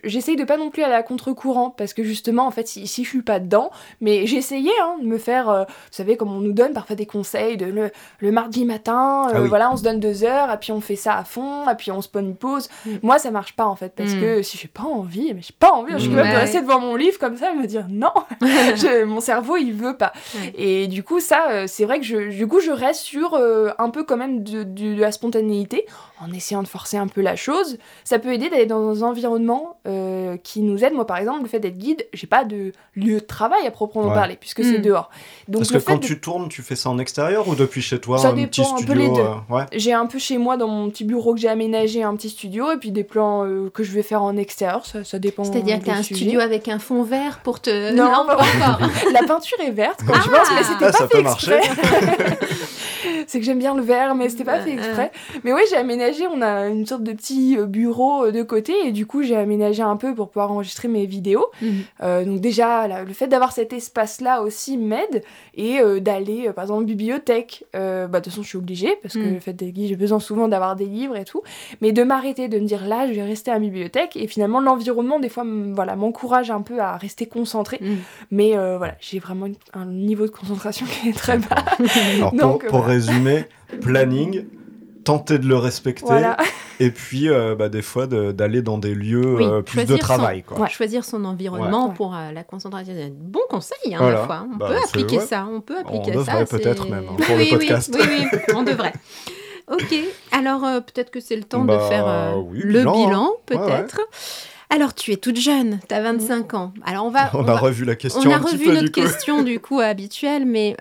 j'essaye de pas non plus aller à contre-courant parce que justement, en fait, si, si je suis pas dedans, mais essayé hein, de me faire, euh, vous savez, comme on nous donne parfois des conseils de le, le mardi matin, euh, ah voilà, on se donne deux heures, et puis on fait ça à fond, et puis on se pose une pause. Mm. Moi, ça marche pas en fait parce mm. que si j'ai pas envie, mais j'ai pas envie, je suis capable de rester devant mon livre comme ça et me dire non, [LAUGHS] [LAUGHS] mon cerveau il veut pas. Et du coup, ça, c'est vrai que je, du coup, je reste sur un peu quand même de, de la spontanéité en essayant de forcer un peu la chose. Ça peut aider d'aller dans un environnement euh, qui nous aide. Moi, par exemple, le fait d'être guide, j'ai pas de lieu de travail à proprement parler, puisque c'est hmm. dehors. Donc, Parce que quand tu tournes, tu fais ça en extérieur ou depuis chez toi Ça un dépend, petit studio, un peu les deux. Euh, j'ai un peu chez moi, dans mon petit bureau que j'ai aménagé, un petit studio, et puis des plans euh, que je vais faire en extérieur, ça, ça dépend. C'est-à-dire que tu as un studio avec un fond vert pour te. Non, [LAUGHS] pas encore. [LAUGHS] La peinture est verte, quand tu penses, mais c'était ah, pas fait exprès. [LAUGHS] [LAUGHS] c'est que j'aime bien le vert, mais c'était pas fait exprès. Mais oui, j'ai aménagé, on a une sorte de petit euh, bureau euh, de côté, et du coup, j'ai aménagé un peu pour pouvoir enregistrer mes vidéos. Mhm. Euh, donc, déjà, le fait d'avoir cet espace-là aussi m'aide, et d'aller, par exemple, en bibliothèque. bah, de toute façon, je suis obligée, parce que mhm. le fait d'être j'ai besoin souvent d'avoir des livres et tout. Mais de m'arrêter, de me dire là, je vais rester à la bibliothèque, et finalement, l'environnement, des fois, voilà, m'encourage un peu à rester concentré. Mhm. Mais voilà, j'ai vraiment un niveau de concentration [LAUGHS] qui est très bas. Alors, Donc, pour résumer, planning, tenter de le respecter [LAUGHS] et puis euh, bah, des fois d'aller dans des lieux euh, plus de travail. Quoi. Choisir son environnement pour euh, la concentration. Bon conseil, hein, fois. On bah, peut appliquer ça. On peut appliquer on ça. peut-être même hein, pour le podcast. Oui, oui, on devrait. Ok, alors peut-être que c'est le temps de bah, faire le bilan, hein. peut-être. Alors, tu es toute jeune, tu as 25 ans. Alors, on va. [LAUGHS] On, a revu la question. On a revu notre question, du coup, habituelle, mais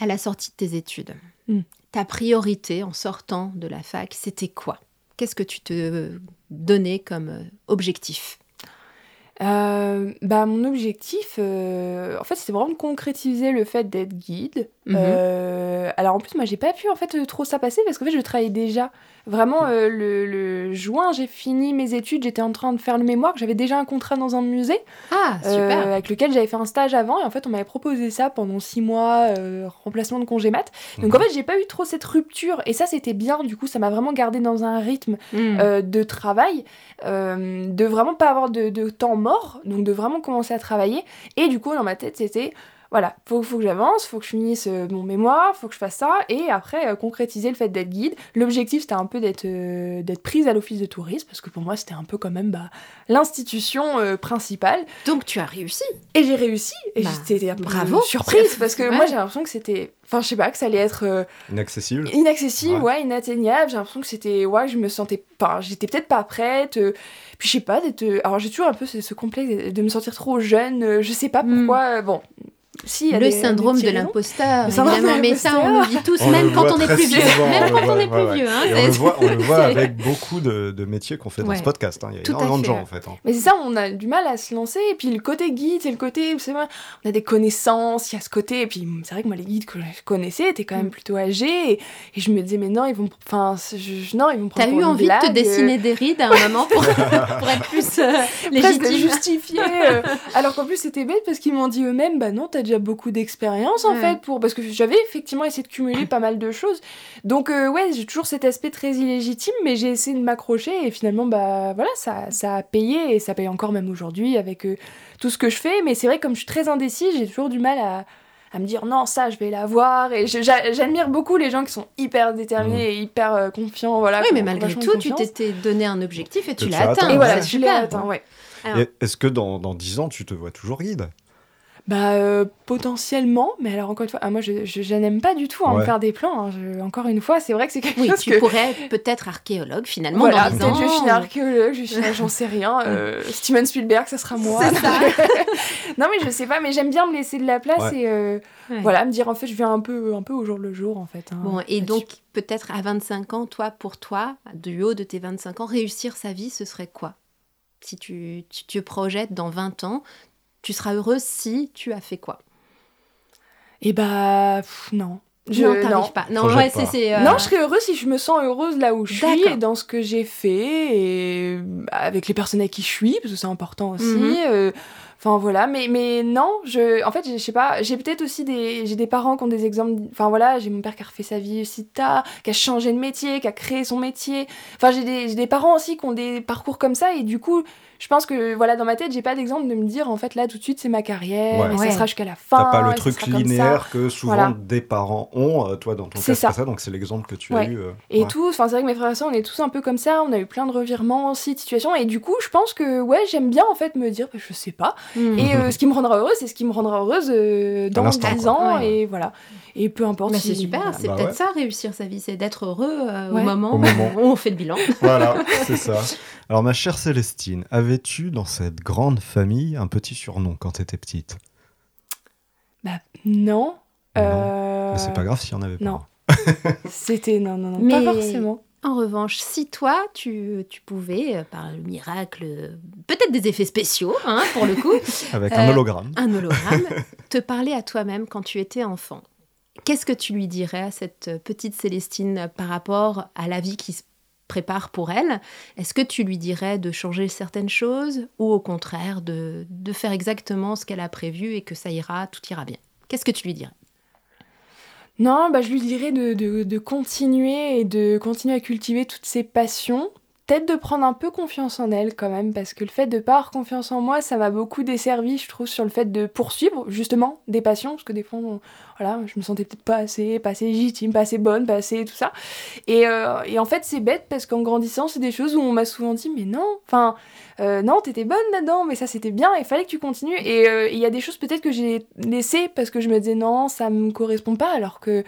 à la sortie de tes études, hmm. ta priorité en sortant de la fac, c'était quoi? Qu'est-ce que tu te donnais comme euh, objectif? Euh, bah, mon objectif, euh, en fait, c'était vraiment de concrétiser le fait d'être guide. Mhm. alors en plus, moi, j'ai pas pu en fait trop ça passer parce qu'en fait, je travaillais déjà Vraiment, euh, le, juin, j'ai fini mes études, j'étais en train de faire le mémoire, j'avais déjà un contrat dans un musée. Ah, super. avec lequel j'avais fait un stage avant, et en fait, on m'avait proposé ça pendant six mois, euh, remplacement de congé mat. Donc mhm. en fait, j'ai pas eu trop cette rupture, et ça, c'était bien, du coup, ça m'a vraiment gardé dans un rythme hmm. euh, de travail, de vraiment pas avoir de, de temps mort, donc de vraiment commencer à travailler. Et du coup, dans ma tête, c'était voilà, faut, faut que j'avance, faut que je finisse euh, mon mémoire, faut que je fasse ça, et après euh, concrétiser le fait d'être guide. L'objectif c'était un peu d'être euh, d'être prise à l'office de tourisme, parce que pour moi c'était un peu quand même bah, l'institution principale. Donc tu as réussi Et j'ai réussi, et bah, j'étais un peu bravo, surprise, parce que moi j'ai l'impression que c'était... Enfin, je sais pas, que ça allait être... inaccessible Inaccessible, ouais, inatteignable. J'ai l'impression que c'était... Ouais, je me sentais... Enfin, j'étais peut-être pas prête. Puis je sais pas, d'être... Alors j'ai toujours un peu ce, complexe de me sentir trop jeune. Je sais pas hmm. pourquoi. Bon, le syndrome de l'imposteur, évidemment, mais ça on le vit tous, même quand on est plus vieux. Même quand on est plus vieux. On le voit avec beaucoup de métiers qu'on fait dans ce podcast. Hein. Il y a énormément de gens en fait. Hein. Mais c'est ça, on a du mal à se lancer. Et puis le côté guide, c'est le côté, on a des connaissances, il y a ce côté. Et puis c'est vrai que moi, les guides que je connaissais étaient quand même mm. plutôt âgés. Et, je me disais, mais non, ils vont, enfin, non, ils vont prendre. T'as eu envie de te dessiner des rides à un moment pour, [LAUGHS] être plus euh, légitime? justifier. Euh. alors qu'en plus, c'était bête parce qu'ils m'ont dit eux-mêmes, bah non, t'as déjà déjà beaucoup d'expérience en fait pour parce que j'avais effectivement essayé de cumuler pas mal de choses. Donc euh, ouais, j'ai toujours cet aspect très illégitime, mais j'ai essayé de m'accrocher et finalement bah voilà, ça, ça a payé et ça paye encore même aujourd'hui avec euh, tout ce que je fais. Mais c'est vrai comme je suis très indécis, j'ai toujours du mal à à me dire non ça je vais l'avoir. Et j'admire beaucoup les gens qui sont hyper déterminés mmh. et hyper euh, confiants voilà oui mais malgré tout tu t'étais donné un objectif et tu l'as atteint, et voilà tu l'as atteint ouais. Est-ce que dans, dans 10 ans tu te vois toujours guide? Bah euh, potentiellement, mais alors encore une fois, ah, moi je, je, n'aime pas du tout en faire des plans. Hein. encore une fois, c'est vrai que c'est quelque oui, chose tu pourrais peut-être archéologue finalement. Voilà, peut-être je finir archéologue, j'en sais rien. Euh, [LAUGHS] Steven Spielberg, ça sera moi. Ça. [LAUGHS] non mais je sais pas, mais j'aime bien me laisser de la place et euh, voilà, me dire en fait je viens un peu, un peu au jour le jour en fait. Hein, bon et donc peut-être à 25 ans, toi pour toi, du haut de tes 25 ans, réussir sa vie, ce serait quoi? Si tu, tu, te projettes dans 20 ans, tu seras heureuse si tu as fait quoi Eh bah, non. Je, non, t'arrives pas. Non, ouais, euh, non, je serais heureuse si je me sens heureuse là où je suis et dans ce que j'ai fait et avec les personnes avec qui je suis, parce que c'est important aussi. Mhm. Euh, enfin voilà, mais, mais non, je, en fait, je sais pas, j'ai peut-être aussi des, j'ai des parents qui ont des exemples. Enfin voilà, j'ai mon père qui a refait sa vie aussi tard, qui a changé de métier, qui a créé son métier. Enfin, j'ai des, j'ai des parents aussi qui ont des parcours comme ça et du coup, je pense que voilà dans ma tête j'ai pas d'exemple de me dire en fait là tout de suite c'est ma carrière et ça sera jusqu'à la fin t'as pas le truc linéaire que souvent des parents ont euh, toi dans ton cas c'est ça. ça donc c'est l'exemple que tu as eu euh, et tout enfin c'est vrai que mes frères et sœurs on est tous un peu comme ça on a eu plein de revirements aussi de situations et du coup je pense que ouais j'aime bien en fait me dire bah, je sais pas. Hmm. et euh, [LAUGHS] ce qui me rendra heureuse c'est ce qui me rendra heureuse dans 10 ans et voilà. Et peu importe. Bah, c'est super, c'est bah peut-être ça réussir sa vie, c'est d'être heureux euh, au, moment. où on fait le bilan. voilà, [LAUGHS] c'est ça. Alors ma chère Célestine, avais-tu dans cette grande famille un petit surnom quand tu étais petite? Bah non. Euh... C'est pas grave s'il y en avait pas. Non. [LAUGHS] C'était non, non, non, Mais... pas forcément. En revanche, si toi, tu, tu, pouvais, euh, par le miracle, peut-être des effets spéciaux, hein, pour le coup. [LAUGHS] Avec un hologramme. Un hologramme, [LAUGHS] te parler à toi-même quand tu étais enfant. Qu'est-ce que tu lui dirais à cette petite Célestine par rapport à la vie qui se prépare pour elle. Est-ce que tu lui dirais de changer certaines choses ou au contraire de, faire exactement ce qu'elle a prévu et que ça ira, tout ira bien? Qu'est-ce que tu lui dirais? Non, bah, je lui dirais de, de, continuer et de continuer à cultiver toutes ses passions, peut-être de prendre un peu confiance en elle quand même, parce que le fait de pas avoir confiance en moi, ça m'a beaucoup desservi, je trouve, sur le fait de poursuivre justement des passions, parce que des fois, voilà, je me sentais peut-être pas assez, pas assez légitime, pas assez bonne, pas assez tout ça. Et, euh, et en fait, c'est bête parce qu'en grandissant, c'est des choses où on m'a souvent dit, mais non, enfin, euh, non, t'étais bonne là-dedans, mais ça c'était bien, il fallait que tu continues. Et euh, il y a des choses peut-être que j'ai laissées parce que je me disais, non, ça me correspond pas, alors que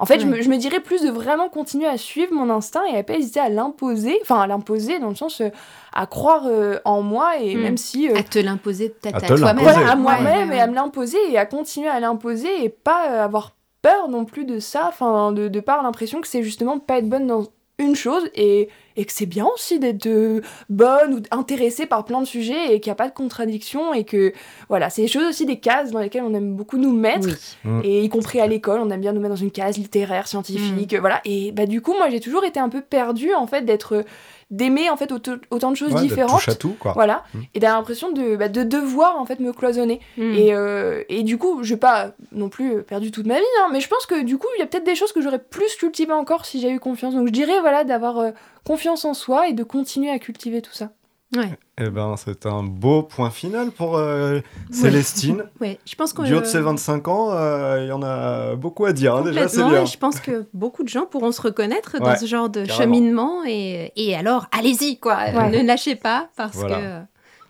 en fait, je, me, dirais plus de vraiment continuer à suivre mon instinct et à pas hésiter à l'imposer, enfin à l'imposer dans le sens euh, à croire euh, en moi et hmm. même si... Euh, à te l'imposer peut-être à, toi-même. Voilà, à moi-même et à me l'imposer et à continuer à l'imposer et pas avoir peur non plus de ça, enfin de, de par l'impression que c'est justement pas être bonne dans une chose et, et que c'est bien aussi d'être euh, bonne ou intéressée par plein de sujets et qu'il n'y a pas de contradiction et que voilà, c'est des choses aussi des cases dans lesquelles on aime beaucoup nous mettre mm. et y compris à l'école, on aime bien nous mettre dans une case littéraire, scientifique, mm. voilà. Et bah du coup, moi j'ai toujours été un peu perdue en fait d'être d'aimer en fait autant de choses différentes. à tout, quoi. Voilà. Mm. Et d'avoir l'impression de, bah, de devoir en fait me cloisonner. Mm. Et, euh, et du coup, je n'ai pas non plus perdu toute ma vie, hein, mais je pense que du coup, il y a peut-être des choses que j'aurais plus cultivées encore si j'ai eu confiance. Donc je dirais voilà d'avoir euh, confiance en soi et de continuer à cultiver tout ça. Ouais. Eh ben, c'est un beau point final pour euh, Célestine. [LAUGHS] Ouais, je pense Du haut de ses 25 ans, il y en a beaucoup à dire, hein, déjà, c'est bien. je pense que beaucoup de gens pourront se reconnaître dans ce genre de cheminement. Et, et alors, allez-y, quoi. Ne lâchez pas, parce que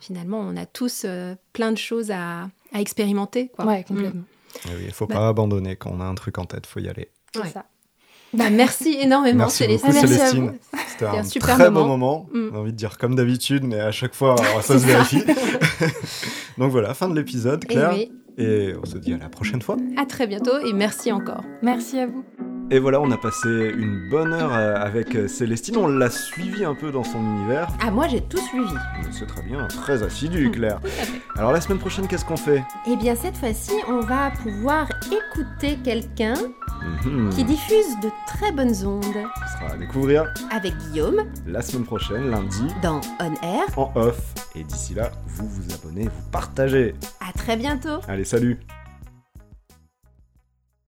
finalement, on a tous euh, plein de choses à, à expérimenter. Quoi. Ouais, complètement. il ne faut bah pas abandonner. Quand on a un truc en tête, il faut y aller. C'est ça. Bah, merci énormément, merci Célestine. Beaucoup, Célestine. C'était un, super très moment. bon moment. Mm. J'ai envie de dire comme d'habitude, mais à chaque fois, [LAUGHS] ça se vérifie. [LAUGHS] Donc voilà, fin de l'épisode, Claire. Et, et on se dit à la prochaine fois. À très bientôt et merci encore. Merci à vous. Et voilà, on a passé une bonne heure euh, avec euh, Célestine. On l'a suivi un peu dans son univers. Ah, moi j'ai tout suivi. C'est très bien, très assidu. Claire. [LAUGHS] Alors la semaine prochaine, qu'est-ce qu'on fait? Eh bien, cette fois-ci, on va pouvoir écouter quelqu'un mhm. qui diffuse de très bonnes ondes. Ce sera à découvrir avec Guillaume la semaine prochaine, lundi, dans On Air, en off. Et d'ici là, vous vous abonnez, vous partagez. À très bientôt. Allez, salut